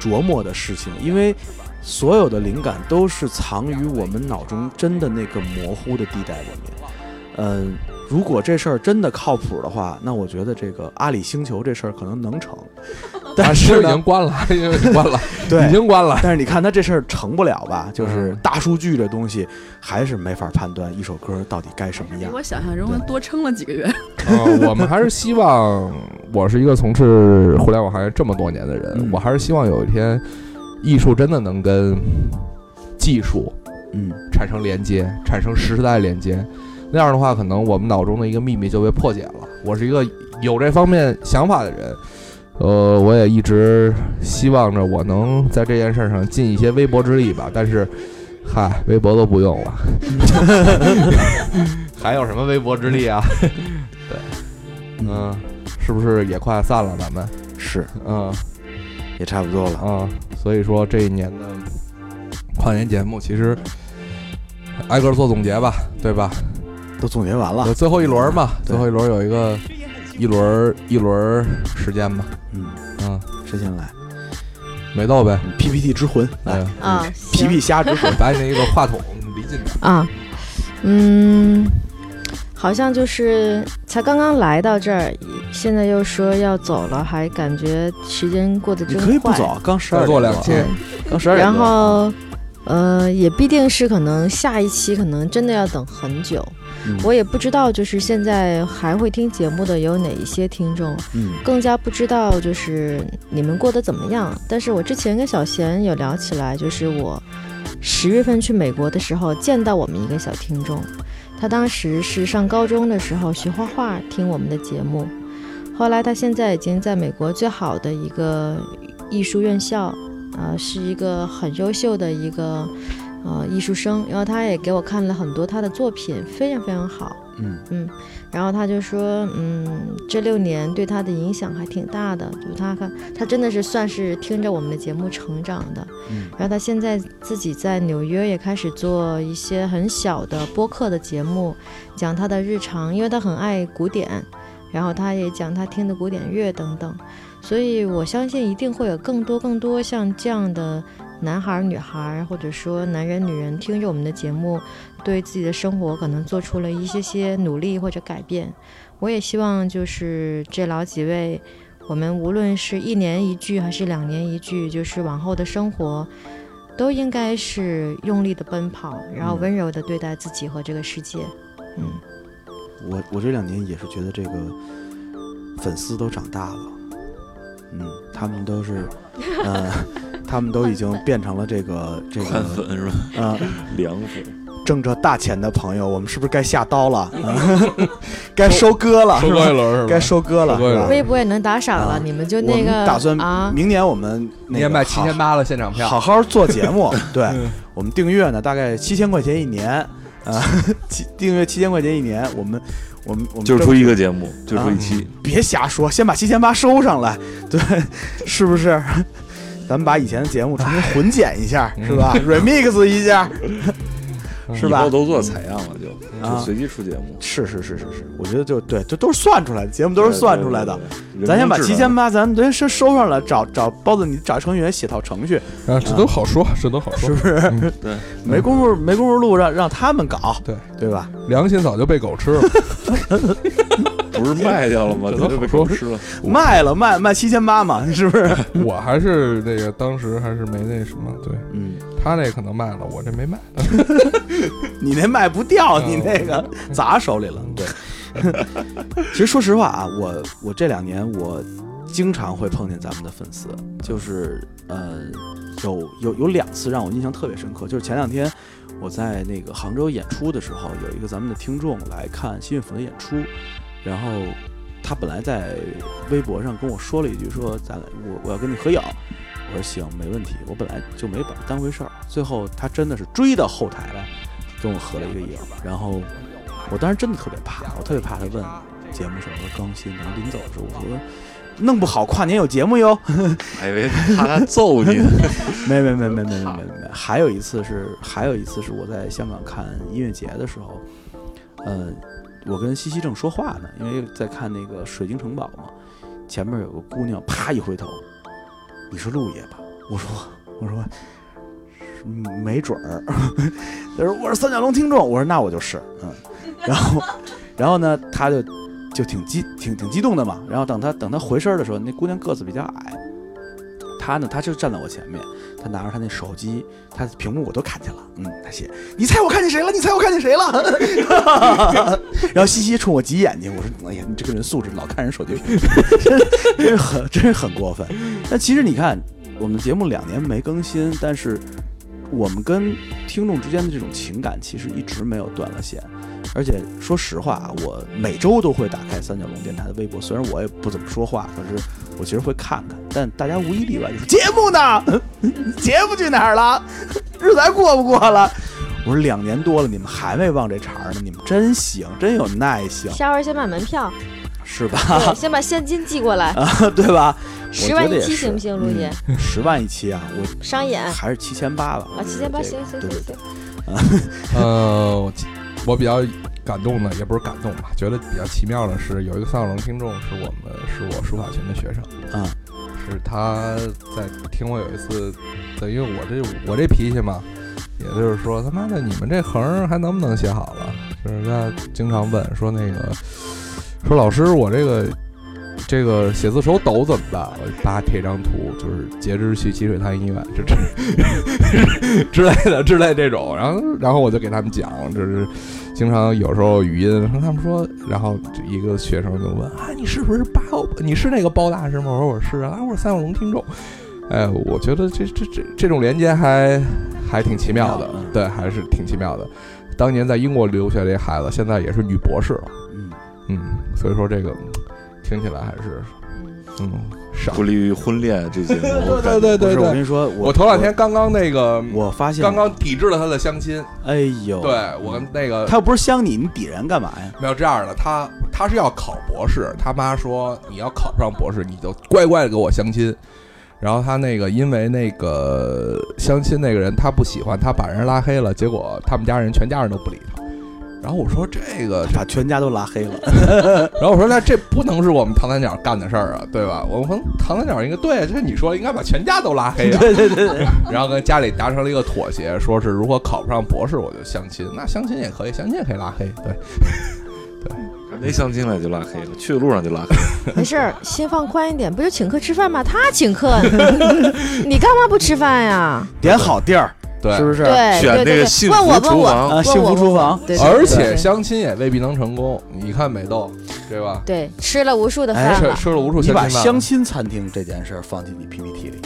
Speaker 2: 琢磨的事情，因为所有的灵感都是藏于我们脑中真的那个模糊的地带里面。嗯，如果这事儿真的靠谱的话，那我觉得这个阿里星球这事儿可能能成。*laughs* 但是
Speaker 3: 已经关了，*laughs* 已经关了，
Speaker 2: 对
Speaker 3: 已经关了。
Speaker 2: 但是你看他这事儿成不了吧？就是
Speaker 3: 嗯
Speaker 2: 大数据这东西，还是没法判断一首歌到底该什么样。
Speaker 5: 比我想象中
Speaker 2: 对
Speaker 5: 多撑了几个月。
Speaker 3: 嗯，我们还是希望，我是一个从事互联网行业这么多年的人，
Speaker 2: 嗯
Speaker 3: 我还是希望有一天，艺术真的能跟技术
Speaker 2: 嗯
Speaker 3: 产生连接，产生实时代连接。那样的话，可能我们脑中的一个秘密就被破解了。我是一个有这方面想法的人，呃，我也一直希望着我能在这件事上尽一些微薄之力吧。但是，嗨，微博都不用了，*laughs* 还有什么微薄之力啊？*laughs* 对，嗯，是不是也快散了？咱们，
Speaker 2: 是
Speaker 3: 嗯
Speaker 2: 也差不多了。
Speaker 3: 嗯，所以说这一年的跨年节目，其实挨个做总结吧，对吧？
Speaker 2: 都总结完了
Speaker 3: 有。最后一轮嘛，最后一轮有一个一轮一轮时间吧，
Speaker 2: 嗯，
Speaker 3: 嗯，
Speaker 2: 谁先来
Speaker 3: 美豆呗
Speaker 2: ，？PPT 之魂来
Speaker 3: 哎，
Speaker 4: 啊，
Speaker 2: 皮皮虾之魂。
Speaker 3: 把你那个话筒离近点，
Speaker 4: 啊，嗯，好像就是才刚刚来到这儿，现在又说要走了，还感觉时间过得真快。
Speaker 2: 可以不走，刚十二
Speaker 3: 再做两期
Speaker 4: 对，
Speaker 2: 刚十二点
Speaker 4: 然
Speaker 2: 多。
Speaker 4: 后，呃，也必定是可能下一期可能真的要等很久。
Speaker 2: 嗯
Speaker 4: 我也不知道，就是现在还会听节目的有哪一些听众，
Speaker 2: 嗯
Speaker 4: 更加不知道就是你们过得怎么样。但是我之前跟小贤有聊起来，就是我十月份去美国的时候见到我们一个小听众，他当时是上高中的时候学画画，听我们的节目，后来他现在已经在美国最好的一个艺术院校，呃，是一个很优秀的一个呃艺术生，然后他也给我看了很多他的作品，非常非常好。
Speaker 2: 嗯嗯
Speaker 4: 然后他就说，嗯，这六年对他的影响还挺大的，就他看他真的是算是听着我们的节目成长的。
Speaker 2: 嗯
Speaker 4: 然后他现在自己在纽约也开始做一些很小的播客的节目，讲他的日常，因为他很爱古典，然后他也讲他听的古典乐等等，所以我相信一定会有更多更多像这样的男孩儿、女孩儿，或者说男人、女人听着我们的节目，对自己的生活可能做出了一些些努力或者改变。我也希望就是这老几位，我们无论是一年一聚还是两年一聚，就是往后的生活。都应该是用力的奔跑，然后
Speaker 2: 嗯
Speaker 4: 温柔的对待自己和这个世界。嗯，
Speaker 2: 我我这两年也是觉得这个粉丝都长大了，嗯，他们都是，呃，*laughs* 他们都已经变成了这个这
Speaker 1: 宽
Speaker 2: 个
Speaker 1: 粉是吧？
Speaker 2: 呃
Speaker 1: 凉粉，
Speaker 2: 挣着大钱的朋友，我们是不是该下刀了？*laughs* 啊 *laughs* 该收割了，
Speaker 3: 收？割一轮是吧？
Speaker 2: 该收割了？
Speaker 4: 微博也能打赏了，
Speaker 2: 啊
Speaker 4: 你们就那个
Speaker 2: 打算
Speaker 4: 啊，
Speaker 2: 明年我们
Speaker 3: 也
Speaker 2: 个
Speaker 3: 卖七千八了现场票，
Speaker 2: 好好做节目，对
Speaker 3: 嗯
Speaker 2: 我们订阅呢，大概七千块钱一年，啊，七订阅七千块钱一年，我们我们我们
Speaker 1: 就出一个节目，就出一期，
Speaker 2: 别瞎说，先把七千八收上来，对，*laughs* 是不是？*laughs* 咱们把以前的节目重新混剪一下，是吧？remix 一下，是吧
Speaker 1: 以后？都做采样了，就
Speaker 2: 啊
Speaker 1: 就随机出节目，
Speaker 2: 是是是是是，我觉得就对，这都是算出来的，节目都是算出来的。。
Speaker 1: 对对对
Speaker 2: 咱先把七千八，咱先收收上来，找找包子，你找程序员写套程序，
Speaker 3: 啊，这都好说，这都好说
Speaker 2: 是，不是？
Speaker 3: 嗯
Speaker 1: 对，
Speaker 2: 没工夫没工夫录，让让他们搞，
Speaker 3: 对
Speaker 2: 对吧？
Speaker 3: 良心早就被狗吃了。*laughs*
Speaker 1: 不是卖掉了吗？
Speaker 3: 这
Speaker 1: 早就被狗吃了。
Speaker 2: 卖了卖卖七千八嘛，*laughs* 是不是？
Speaker 3: 我还是那个当时还是没那什么，对
Speaker 2: 嗯，
Speaker 3: 他那可能卖了，我这没卖。*laughs*
Speaker 2: 你那卖不掉，
Speaker 3: 嗯
Speaker 2: 你那个砸手里了。对，其实说实话啊，我我这两年我经常会碰见咱们的粉丝，就是呃，有有有两次让我印象特别深刻，就是前两天我在那个杭州演出的时候，有一个咱们的听众来看新乐府的演出，然后他本来在微博上跟我说了一句说咱我我要跟你合影。我说行，没问题。我本来就没把它当回事儿，最后他真的是追到后台来，跟我合了一个影。然后我当时真的特别怕，我特别怕他问节目什么时候更新。然后临走的时候，我说弄不好跨年有节目哟。
Speaker 1: 还以为怕他揍你，*laughs*
Speaker 2: 没没没没没没没没。还有一次是，还有一次是我在香港看音乐节的时候，呃，我跟西西正说话呢，因为在看那个水晶城堡嘛，前面有个姑娘，啪一回头，你是陆爷吧？我说我说嗯没准儿，他说我是三角龙听众，我说那我就是，嗯，然后然后呢，他就就挺激挺挺激动的嘛，然后等他等他回身的时候，那姑娘个子比较矮，他呢，他就站在我前面，他拿着他那手机，他屏幕我都看见了，嗯，他写你猜我看见谁了？你猜我看见谁了？*laughs* 然后西西冲我挤眼睛，我说哎呀，你这个人素质老看人手机，*laughs* *laughs* 真真是很真是很过分。但其实你看，我们节目两年没更新，但是我们跟听众之间的这种情感其实一直没有断了线。而且说实话啊，我每周都会打开三角龙电台的微博，虽然我也不怎么说话，可是我其实会看看。但大家无一例外就是节目呢，节目去哪儿了？日子还过不过了？我说两年多了，你们还没忘这茬儿呢，你们真行，真有耐性，
Speaker 4: 下回先买门票，
Speaker 2: 是吧？
Speaker 4: 对，先把现金寄过来，
Speaker 2: 啊，对吧？
Speaker 4: 十万一期行不行，陆姐？
Speaker 2: 嗯十万一期啊，我
Speaker 4: 商演
Speaker 2: 还是七千八吧。
Speaker 4: 啊，七千八，
Speaker 2: 这个
Speaker 4: 行行
Speaker 2: 对对
Speaker 4: 行
Speaker 2: 对
Speaker 4: 行，*laughs*
Speaker 3: 呃，我我比较感动的，也不是感动吧，觉得比较奇妙的是，有一个三角龙听众是我们是我书法群的学生，
Speaker 2: 啊，
Speaker 3: 是他在听我有一次，对，因为我这我这脾气嘛，也就是说他妈的你们这横还能不能写好了？就是他经常问说那个说老师我这个。这个写字手抖怎么办？我发贴张图，就是截肢去积水潭医院，这这之类的之类这种，然后然后我就给他们讲，就是经常有时候语音，他们说，然后一个学生就问啊，你是不是包？你是那个包大师吗？我说我是啊，我是三角龙听众。哎，我觉得这这这这种连接还还挺奇妙的
Speaker 2: 嗯，
Speaker 3: 对，还是挺奇妙的。*laughs* 当年在英国留学这孩子，现在也是女博士了，
Speaker 2: 嗯，
Speaker 3: 嗯，所以说这个听起来还是嗯少
Speaker 1: 不。利于婚恋这节目，*laughs* 我感觉
Speaker 3: 对对对
Speaker 2: 不是，我跟，你说，我
Speaker 3: 我头两天刚刚那个，
Speaker 2: 我我发现
Speaker 3: 刚刚抵制了他的相亲，
Speaker 2: 哎呦，
Speaker 3: 对我跟那个
Speaker 2: 他又不是相你，你抵人干嘛呀？
Speaker 3: 没有这样的，他他是要考博士，他妈说你要考不上博士，你就乖乖的给我相亲。然后他那个因为那个相亲那个人他不喜欢，他把人拉黑了，结果他们家人全家人都不理他。然后我说这个，
Speaker 2: 把全家都拉黑了。*laughs*
Speaker 3: 然后我说那这不能是我们唐三角干的事儿啊，对吧？我们唐三角应该对，这你说应该把全家都拉黑啊。
Speaker 2: 对对对对，*laughs*
Speaker 3: 然后跟家里达成了一个妥协，说是如果考不上博士我就相亲，那相亲也可以，相亲也可以拉黑，对。*laughs*
Speaker 1: 没相亲来就拉黑了，去的路上就拉黑了。
Speaker 4: 没事儿，心放宽一点，不就请客吃饭吗？他请客，你干嘛不吃饭呀？
Speaker 2: 点好地儿，
Speaker 3: 对，
Speaker 2: 是不是？
Speaker 4: 对
Speaker 1: 选那
Speaker 4: 对对对，
Speaker 1: 个幸福
Speaker 4: 问我问我，
Speaker 1: 厨房
Speaker 2: 幸
Speaker 4: 我
Speaker 2: 福厨房，
Speaker 4: 对，对
Speaker 3: 而且相亲也未必能成功。你看美豆，对吧？
Speaker 4: 对吃了无数的
Speaker 2: 哎
Speaker 3: 吃
Speaker 4: 饭了。
Speaker 3: 吃了无数
Speaker 2: 你把
Speaker 3: 相亲饭
Speaker 2: 亲餐厅这件事儿放进你 PPT 里。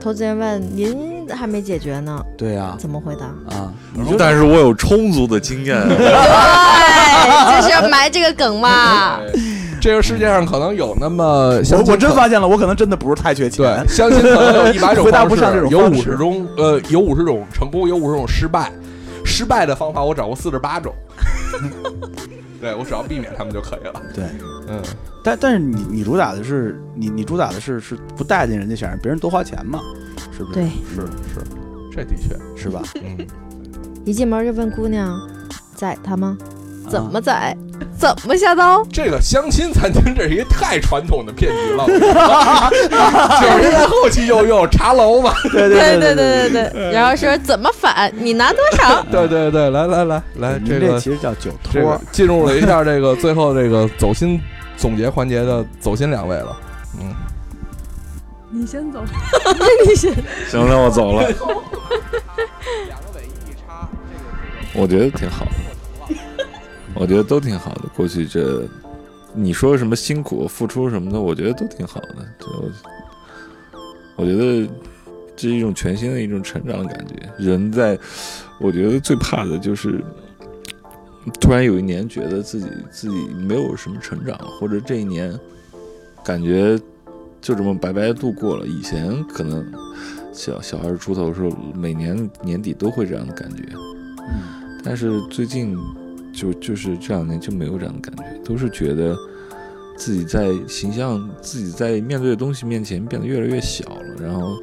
Speaker 4: 投资人问您还没解决呢，
Speaker 2: 对呀，
Speaker 4: 怎么回答？
Speaker 2: 啊，你就
Speaker 1: 但是我有充足的经验，
Speaker 4: 对，*laughs* 就是要埋这个梗嘛。*laughs*
Speaker 3: 对这个世界上可能有那么相
Speaker 2: 我我真发现了，我可能真的不是太缺钱
Speaker 3: 对。相亲可能有一百种 *laughs*
Speaker 2: 回答
Speaker 3: 方式
Speaker 2: 不上这种
Speaker 3: 有五十种呃有五十种成功，有五十种失败。失败的方法我掌握四十八种。*laughs* 对我只要避免他们就可以了。
Speaker 2: 对，
Speaker 3: 嗯，
Speaker 2: 但但是你你主打的是你你主打的是是不待见人家，想让别人多花钱嘛，是不是？
Speaker 4: 对，
Speaker 3: 是是，这的确，
Speaker 2: 是吧？
Speaker 3: 嗯，
Speaker 4: 一进门就问姑娘，宰他吗？怎
Speaker 2: 啊
Speaker 4: 么宰？怎么下刀？
Speaker 3: 这个相亲餐厅这是一个太传统的骗局了。九十年代后期又用茶楼嘛。
Speaker 2: 对
Speaker 4: 对
Speaker 2: 对
Speaker 4: 对对对，然后说怎么返？你拿多少？*laughs*
Speaker 3: 对对对，来来来来，这个
Speaker 2: 其实叫酒托。
Speaker 3: 进入了一下这个最后这个走心总结环节的走心两位了。嗯，
Speaker 5: 你先走。
Speaker 4: 你先
Speaker 1: 行，那我走了。
Speaker 3: 两个尾翼一插，
Speaker 1: 我觉得挺好的，我觉得都挺好的。过去这，你说什么辛苦付出什么的，我觉得都挺好的。就我我觉得这是一种全新的一种成长的感觉。人在，我觉得最怕的就是突然有一年觉得自己自己没有什么成长，或者这一年感觉就这么白白度过了。以前可能小小二十出头的时候，每年年底都会这样的感觉。
Speaker 2: 嗯
Speaker 1: 但是最近就就是这两年就没有这样的感觉，都是觉得自己在形象、自己在面对的东西面前变得越来越小了，然后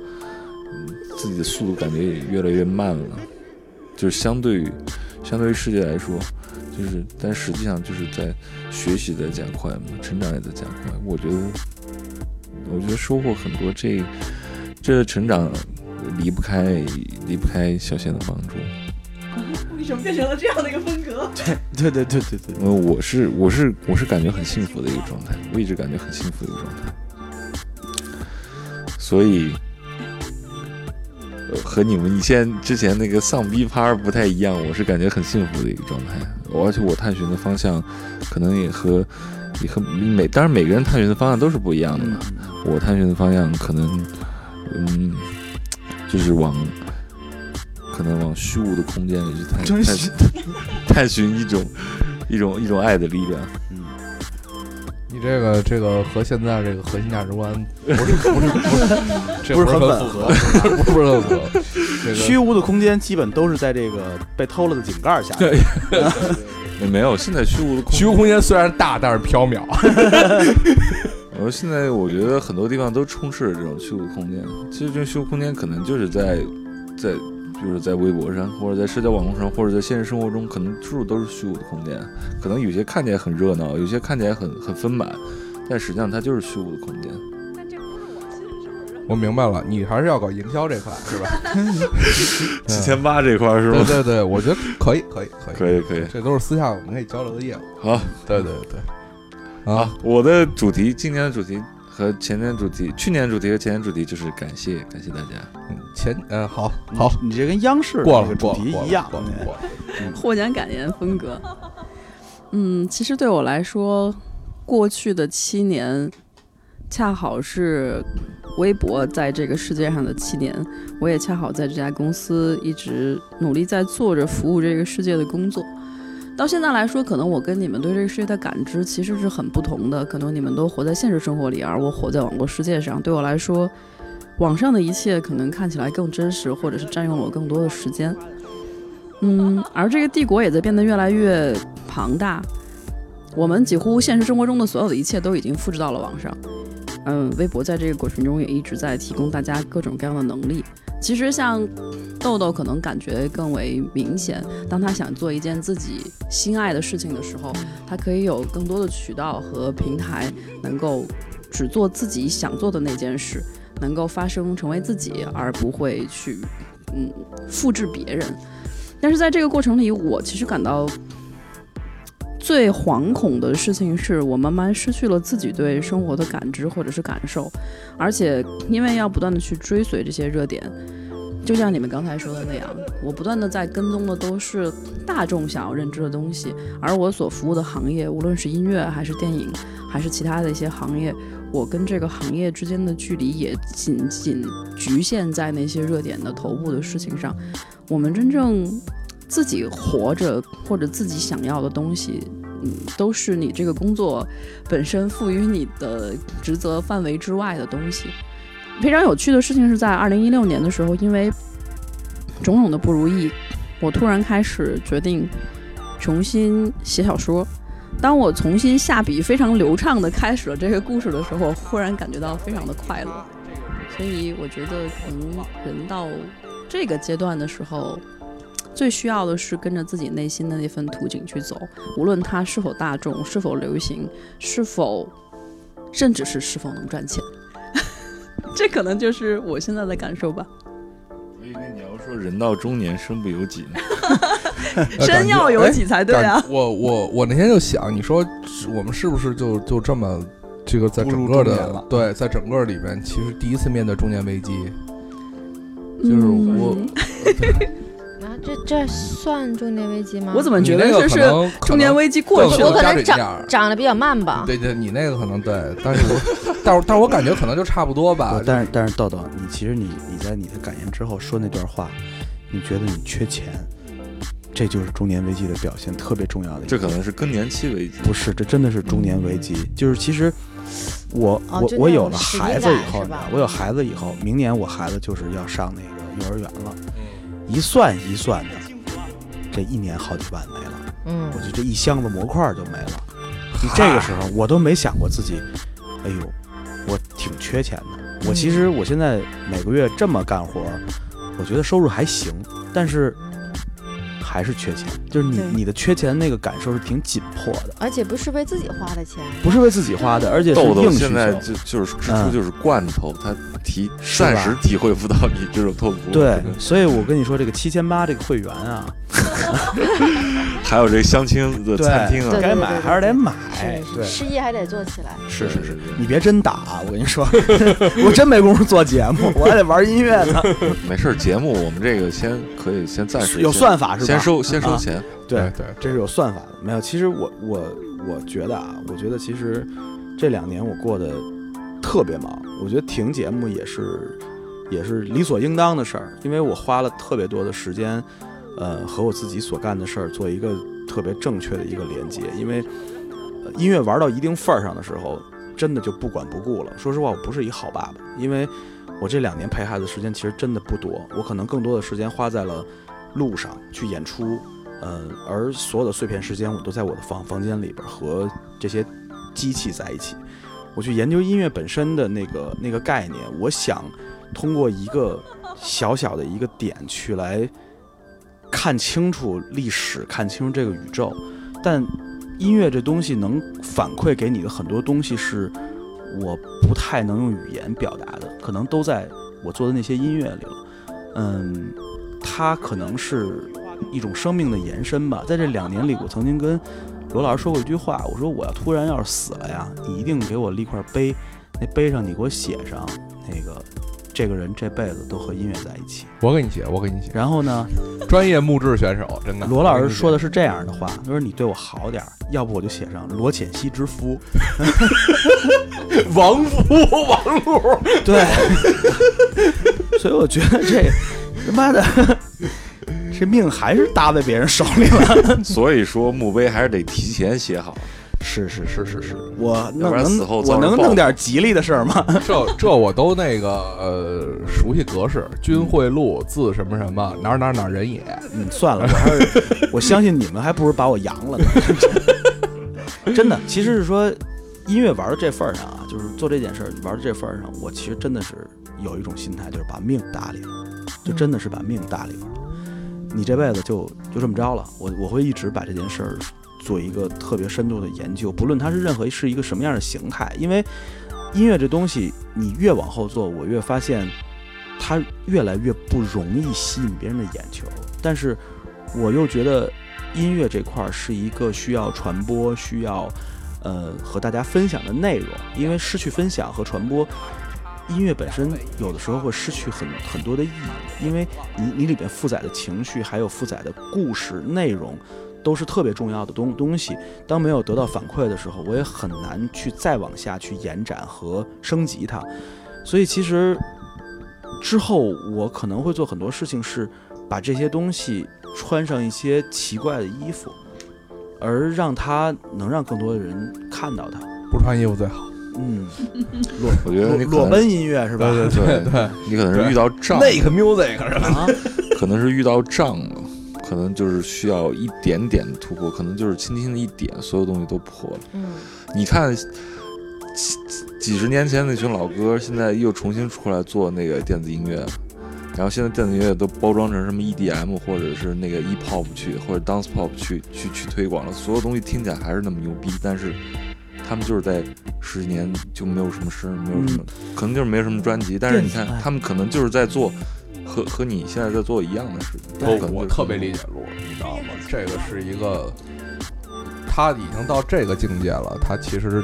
Speaker 1: 嗯自己的速度感觉也越来越慢了，就是相对于相对于世界来说，就是但实际上就是在学习在加快嘛，成长也在加快。我觉得我觉得收获很多，这这成长离不开离不开小贤的帮助。
Speaker 5: 为什么变成了这样的一个风格？
Speaker 2: 对对对对对，
Speaker 1: 因为我是我是我是感觉很幸福的一个状态，我一直感觉很幸福的一个状态。所以。呃和你们以前之前那个丧逼趴不太一样，我是感觉很幸福的一个状态，而且我探寻的方向，可能也和也和每当然每个人探寻的方向都是不一样的嘛。我探寻的方向可能，嗯，就是往可能往虚无的空间里去探寻 *laughs* 探寻一种一种一种爱的力量。
Speaker 3: 嗯你这个这个和现在这个核心价值观不是不是不是，*laughs* 这
Speaker 2: 不是很
Speaker 3: 符合，*laughs* 不是很符合。这个
Speaker 2: 虚无的空间基本都是在这个被偷了的井盖下。
Speaker 3: 对
Speaker 1: 也没有，现在虚无的空
Speaker 3: 虚无空间虽然大，但是缥缈。
Speaker 1: 我说现在我觉得很多地方都充斥着这种虚无空间。其实这种虚无空间可能就是在在，比如说在微博上，或者在社交网络上，或者在现实生活中，可能处处都是虚无的空间。可能有些看起来很热闹，有些看起来很很丰满，但实际上它就是虚无的空间。
Speaker 3: 我明白了，你还是要搞营销这块是吧？*laughs*
Speaker 1: 七千八这块是吧？
Speaker 3: 对对，我觉得可以可以可以
Speaker 1: 可以可以，
Speaker 3: 这都是私下我们可以交流的业务。
Speaker 1: 好，
Speaker 3: 对对对，
Speaker 1: 好
Speaker 3: 啊，，
Speaker 1: 我的主题，今年的主题和前年主题，去年主题和前年主题就是感谢，感谢大家。
Speaker 3: 嗯前嗯好好
Speaker 2: 你这跟央视的
Speaker 3: 过了
Speaker 2: 个主题一样。
Speaker 3: 过了过了。*laughs*
Speaker 5: 获奖感言风格。嗯，其实对我来说，过去的七年恰好是微博在这个世界上的七年，我也恰好在这家公司一直努力在做着服务这个世界的工作。到现在来说，可能我跟你们对这个世界的感知其实是很不同的。可能你们都活在现实生活里，而我活在网络世界上。对我来说，网上的一切可能看起来更真实，或者是占用了我更多的时间。嗯，而这个帝国也在变得越来越庞大。我们几乎现实生活中的所有的一切都已经复制到了网上。嗯，微博在这个过程中也一直在提供大家各种各样的能力。其实像豆豆可能感觉更为明显，当他想做一件自己心爱的事情的时候，他可以有更多的渠道和平台，能够只做自己想做的那件事，能够发生成为自己，而不会去嗯复制别人。但是在这个过程里，我其实感到最惶恐的事情是我慢慢失去了自己对生活的感知或者是感受，而且因为要不断的去追随这些热点，就像你们刚才说的那样，我不断的在跟踪的都是大众想要认知的东西，而我所服务的行业，无论是音乐还是电影，还是其他的一些行业，我跟这个行业之间的距离也仅仅局限在那些热点的头部的事情上。我们真正自己活着或者自己想要的东西，嗯，都是你这个工作本身赋予你的职责范围之外的东西。非常有趣的事情是在二零一六年的时候，因为种种的不如意，我突然开始决定重新写小说。当我重新下笔非常流畅的开始了这个故事的时候，忽然感觉到非常的快乐。所以我觉得，可能人到这个阶段的时候，最需要的是跟着自己内心的那份图景去走，无论它是否大众、是否流行、是否，甚至是是否能赚钱。*laughs* 这可能就是我现在的感受吧。
Speaker 1: 我以为你要说人到中年身不由己呢。*laughs*
Speaker 5: 身要有己才对啊！
Speaker 3: 我我我那天就想，你说我们是不是就就这么这个在整个的对，在整个里边，其实第一次面对中年危机，就是我 *laughs*
Speaker 4: 这这算中年危机吗？
Speaker 5: 我怎么觉得这是
Speaker 3: 可能
Speaker 5: 中年危机过去了？
Speaker 3: 加
Speaker 4: 我可能长
Speaker 3: 这样
Speaker 4: 长得比较慢吧。
Speaker 3: 对对，你那个可能对，但是我但是但是我感觉可能就差不多吧。
Speaker 2: 但是但是豆豆，你其实你你在你的感言之后说那段话，你觉得你缺钱，这就是中年危机的表现，特别重要的一。
Speaker 1: 这可能是更年期危机。
Speaker 2: 不是，这真的是中年危机。就是其实我、
Speaker 4: 哦
Speaker 2: 我我有了孩子以后，我有孩子以后，明年我孩子就是要上那个幼儿园了，
Speaker 3: 嗯
Speaker 2: 一算一算的，这一年好几万没了，
Speaker 4: 嗯
Speaker 2: 我，就这一箱子模块就没了。你这个时候我都没想过自己，哎呦，我挺缺钱的。我其实我现在每个月这么干活，我觉得收入还行，但是还是缺钱。就是你你的缺钱那个感受是挺紧迫的，
Speaker 4: 而且不是为自己花的钱，
Speaker 2: 不是为自己花的，而且是
Speaker 1: 豆豆
Speaker 2: 硬
Speaker 1: 现在。就就是支
Speaker 2: 嗯
Speaker 1: 出就是罐头，他体暂时体会不到你这种痛苦。
Speaker 2: 对，所以我跟你说，这个七千八这个会员啊，*laughs*
Speaker 1: 还有这相亲的餐厅啊
Speaker 4: 对，
Speaker 2: 该买还是得买。
Speaker 4: 是
Speaker 2: 对，
Speaker 4: 失业还得做起来。
Speaker 2: 是是是
Speaker 1: 是，
Speaker 2: 你别真打啊，我跟你说，*laughs* 我真没工夫做节目，我还得玩音乐呢。*laughs*
Speaker 1: 没事儿，节目我们这个先可以先暂时
Speaker 2: 有算法是吧？
Speaker 1: 先收先收
Speaker 2: 啊
Speaker 1: 钱，
Speaker 2: 对，
Speaker 3: 对，
Speaker 2: 这是有算法的。没有，其实我我我觉得啊，我觉得其实这两年我过得特别忙，我觉得停节目也是也是理所应当的事儿，因为我花了特别多的时间，呃，和我自己所干的事儿做一个特别正确的一个连接。因为、音乐玩到一定份儿上的时候，真的就不管不顾了。说实话，我不是一好爸爸，因为我这两年陪孩子时间其实真的不多，我可能更多的时间花在了路上去演出，呃，而所有的碎片时间我都在我的房房间里边和这些机器在一起。我去研究音乐本身的那个那个概念，我想通过一个小小的一个点去来看清楚历史，看清楚这个宇宙。但音乐这东西能反馈给你的很多东西是我不太能用语言表达的，可能都在我做的那些音乐里了。嗯，它可能是一种生命的延伸吧。在这两年里，我曾经跟罗老师说过一句话，我说我要突然要是死了呀，你一定给我立块碑，那碑上你给我写上那个这个人这辈子都和音乐在一起。
Speaker 3: 我给你写，我给你写。
Speaker 2: 然后呢，
Speaker 3: 专业木质选手，真的。
Speaker 2: 罗老师说的是这样的话，他说你对我好点儿，要不我就写上罗浅溪之 *laughs* *laughs* 夫。
Speaker 3: 王夫王路，*laughs*
Speaker 2: 对，所以我觉得这他妈的这命还是搭在别人手里了。
Speaker 1: 所以说墓碑还是得提前写好。
Speaker 2: 是是是是是，我
Speaker 1: 要
Speaker 2: 能
Speaker 1: 不然死
Speaker 2: 能
Speaker 1: 后遭人报
Speaker 2: 我能弄点吉利的事儿吗？*laughs*
Speaker 3: 这这我都那个呃熟悉格式，军会路字什么什么哪儿哪儿哪儿人也，
Speaker 2: 嗯，算了，我还是 *laughs* 我相信你们，还不如把我扬了呢。*laughs* 真的，其实是说音乐玩到这份儿上啊，就是做这件事儿玩到这份儿上，我其实真的是有一种心态，就是把命搭里了，就真的是把命搭里了。你这辈子就就这么着了，我我会一直把这件事儿做一个特别深度的研究，不论它是任何是一个什么样的形态，因为音乐这东西，你越往后做，我越发现它越来越不容易吸引别人的眼球，但是我又觉得音乐这块儿是一个需要传播、需要呃和大家分享的内容，因为失去分享和传播，音乐本身有的时候会失去很很多的意义，因为你你里边负载的情绪，还有负载的故事内容。都是特别重要的东东西。当没有得到反馈的时候，我也很难去再往下去延展和升级它。所以其实之后我可能会做很多事情，是把这些东西穿上一些奇怪的衣服，而让它能让更多的人看到它。
Speaker 3: 不穿衣服最好。
Speaker 2: 嗯，裸
Speaker 1: 我觉得你
Speaker 2: 裸裸奔音乐是吧？
Speaker 3: 对对对，
Speaker 1: 你可能是遇到障，
Speaker 3: 那个 music 是吧？
Speaker 2: 啊，
Speaker 1: 可能是遇到障了，可能就是需要一点点的突破，可能就是轻轻的一点，所有东西都破了。
Speaker 4: 嗯，
Speaker 1: 你看几几十年前那群老歌，现在又重新出来做那个电子音乐，然后现在电子音乐都包装成什么 EDM 或者是那个 E-pop 去，或者 dance pop 去去去推广了，所有东西听起来还是那么牛逼，但是他们就是在十几年就没有什么声，没有什么，可能就是没有什么专辑，但是你看他们可能就是在做和和你现在在做一样的事情，
Speaker 2: 对
Speaker 1: 可能就是
Speaker 3: 我特别理解路，你知道吗？这个是一个，他已经到这个境界了，他其实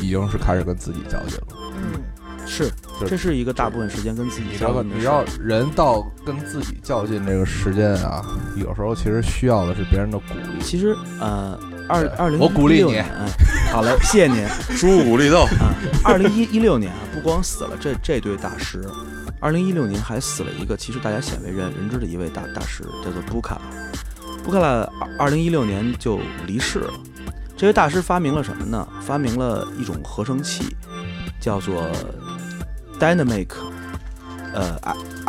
Speaker 3: 已经是开始跟自己较劲了。
Speaker 4: 嗯，
Speaker 2: 是，这是一个大部分时间跟自己？较劲的事
Speaker 3: 你知道人到跟自己较劲这个时间啊，有时候其实需要的是别人的鼓励。
Speaker 2: 其实呃，二二零
Speaker 3: 我鼓励你
Speaker 2: 年，哎，好嘞，谢谢您。*laughs*
Speaker 1: 猪鼓励豆，
Speaker 2: 啊，二零一一六年啊，不光死了这这对大师，二零一六年还死了一个其实大家鲜为人人知的一位大大师，叫做布卡。布卡拉二二零一六年就离世了。这位大师发明了什么呢？发明了一种合成器，叫做 Dynamic，呃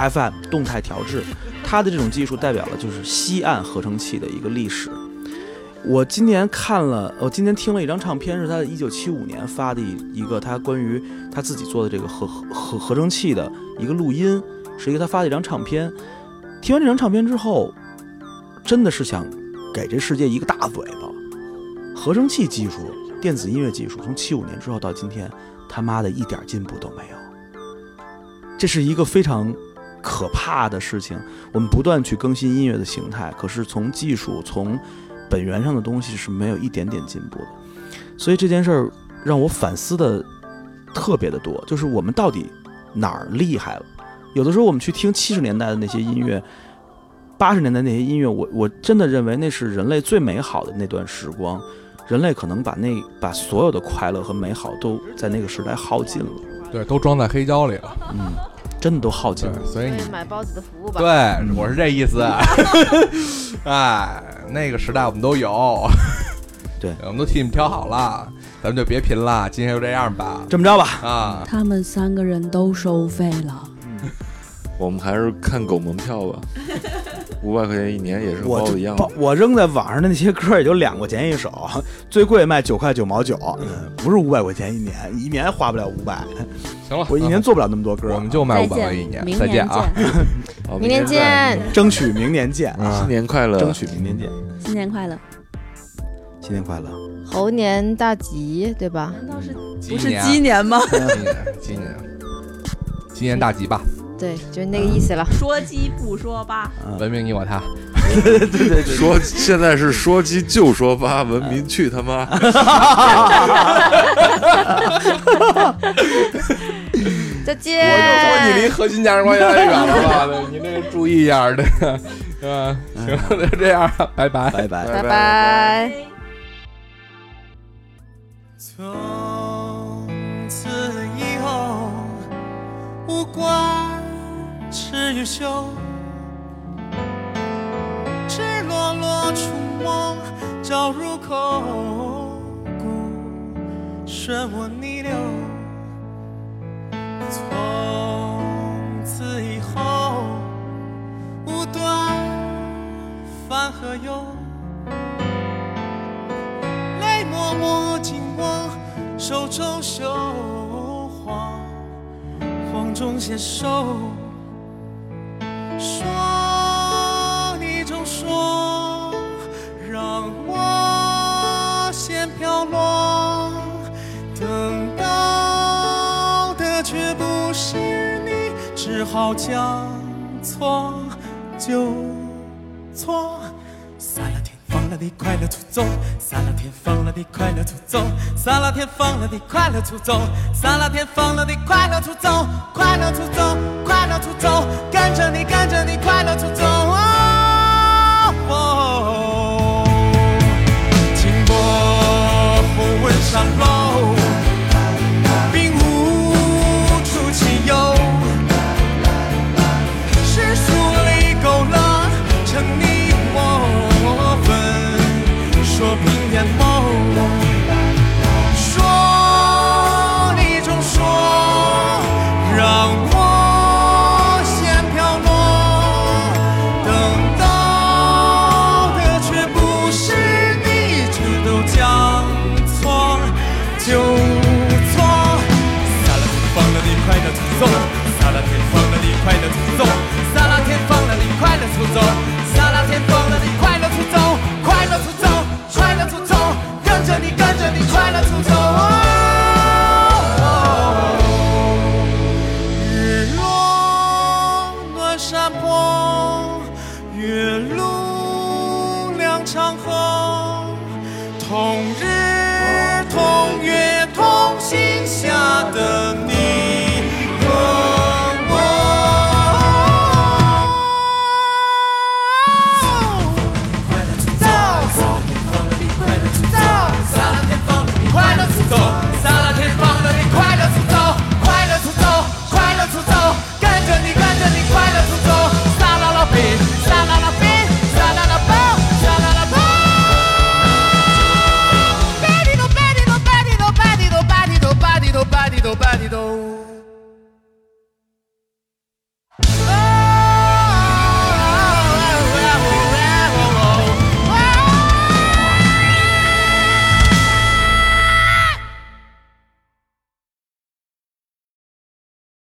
Speaker 2: FM 动态调制。它的这种技术代表了就是西岸合成器的一个历史。我今年看了，我今年听了一张唱片，是他的一九七五年发的一一个他关于他自己做的这个合合合合成器的一个录音，是一个他发的一张唱片。听完这张唱片之后，真的是想给这世界一个大嘴巴。合成器技术、电子音乐技术，从七五年之后到今天，他妈的一点进步都没有。这是一个非常可怕的事情。我们不断去更新音乐的形态，可是从技术、从本源上的东西是没有一点点进步的。所以这件事儿让我反思的特别的多，就是我们到底哪儿厉害了？有的时候我们去听七十年代的那些音乐，八十年代那些音乐，我我真的认为那是人类最美好的那段时光。人类可能把那把所有的快乐和美好都在那个时代耗尽了，
Speaker 3: 对，都装在黑胶里了。
Speaker 2: 嗯，真的都耗尽了。
Speaker 3: 所以你
Speaker 4: 买包子的服务吧。
Speaker 3: 对，我是这意思。*laughs* 哎，那个时代我们都有，*laughs*
Speaker 2: 对，
Speaker 3: 我们都替你们挑好了，咱们就别贫了，今天就这样吧。
Speaker 2: 这么着吧，
Speaker 3: 啊，
Speaker 5: 他们三个人都收费了，*laughs*
Speaker 1: 我们还是看狗门票吧，五百块钱一年也是
Speaker 2: 我
Speaker 1: 包子一样
Speaker 2: 包我扔在网上的那些歌也就两块钱一首，最贵卖九块九毛九，嗯，不是五百块钱一年，一年花不了五百，
Speaker 3: 行了，
Speaker 2: 我一年做不了那么多歌，
Speaker 3: 我们就卖
Speaker 5: 再
Speaker 3: 五百块一
Speaker 5: 见，*laughs* 明年
Speaker 3: 再见啊！
Speaker 4: 明年见。
Speaker 2: 争取明年见
Speaker 1: 新
Speaker 2: 啊，
Speaker 1: 年快乐！
Speaker 2: 争取明年见，
Speaker 5: 新年快乐！
Speaker 2: 新年快乐。
Speaker 4: 猴年大吉，对吧？
Speaker 5: 难道是
Speaker 3: 鸡
Speaker 5: 不是鸡年吗？
Speaker 3: 鸡年，鸡年，鸡年大吉吧，
Speaker 4: 对，就是那个意思了。
Speaker 5: 说鸡不说八，
Speaker 3: 文明你我他。
Speaker 1: 对对对说现在是说鸡就说八，文明去他妈！
Speaker 4: 再见。
Speaker 3: 我就说你离核心价值观有点远了吧？你那个注意一下，这个，嗯，行，那就这样，拜拜。
Speaker 2: 拜拜。
Speaker 4: 拜拜。
Speaker 8: 从此以后，无关吃与休，赤裸裸触摸照入口骨，漩涡逆流。从此以后，无端饭和忧。泪默默紧握，手中绣花，黄中携手。说你总说，让我先飘落，等到的却不是你，只好将错就错。的快乐出走。撒拉天放了的快乐出走。撒拉天放了的快乐出走。撒拉天放了的快乐出走。快乐出走快乐出走。跟着你跟着你快乐出走。哦哦哦。哦过户问上落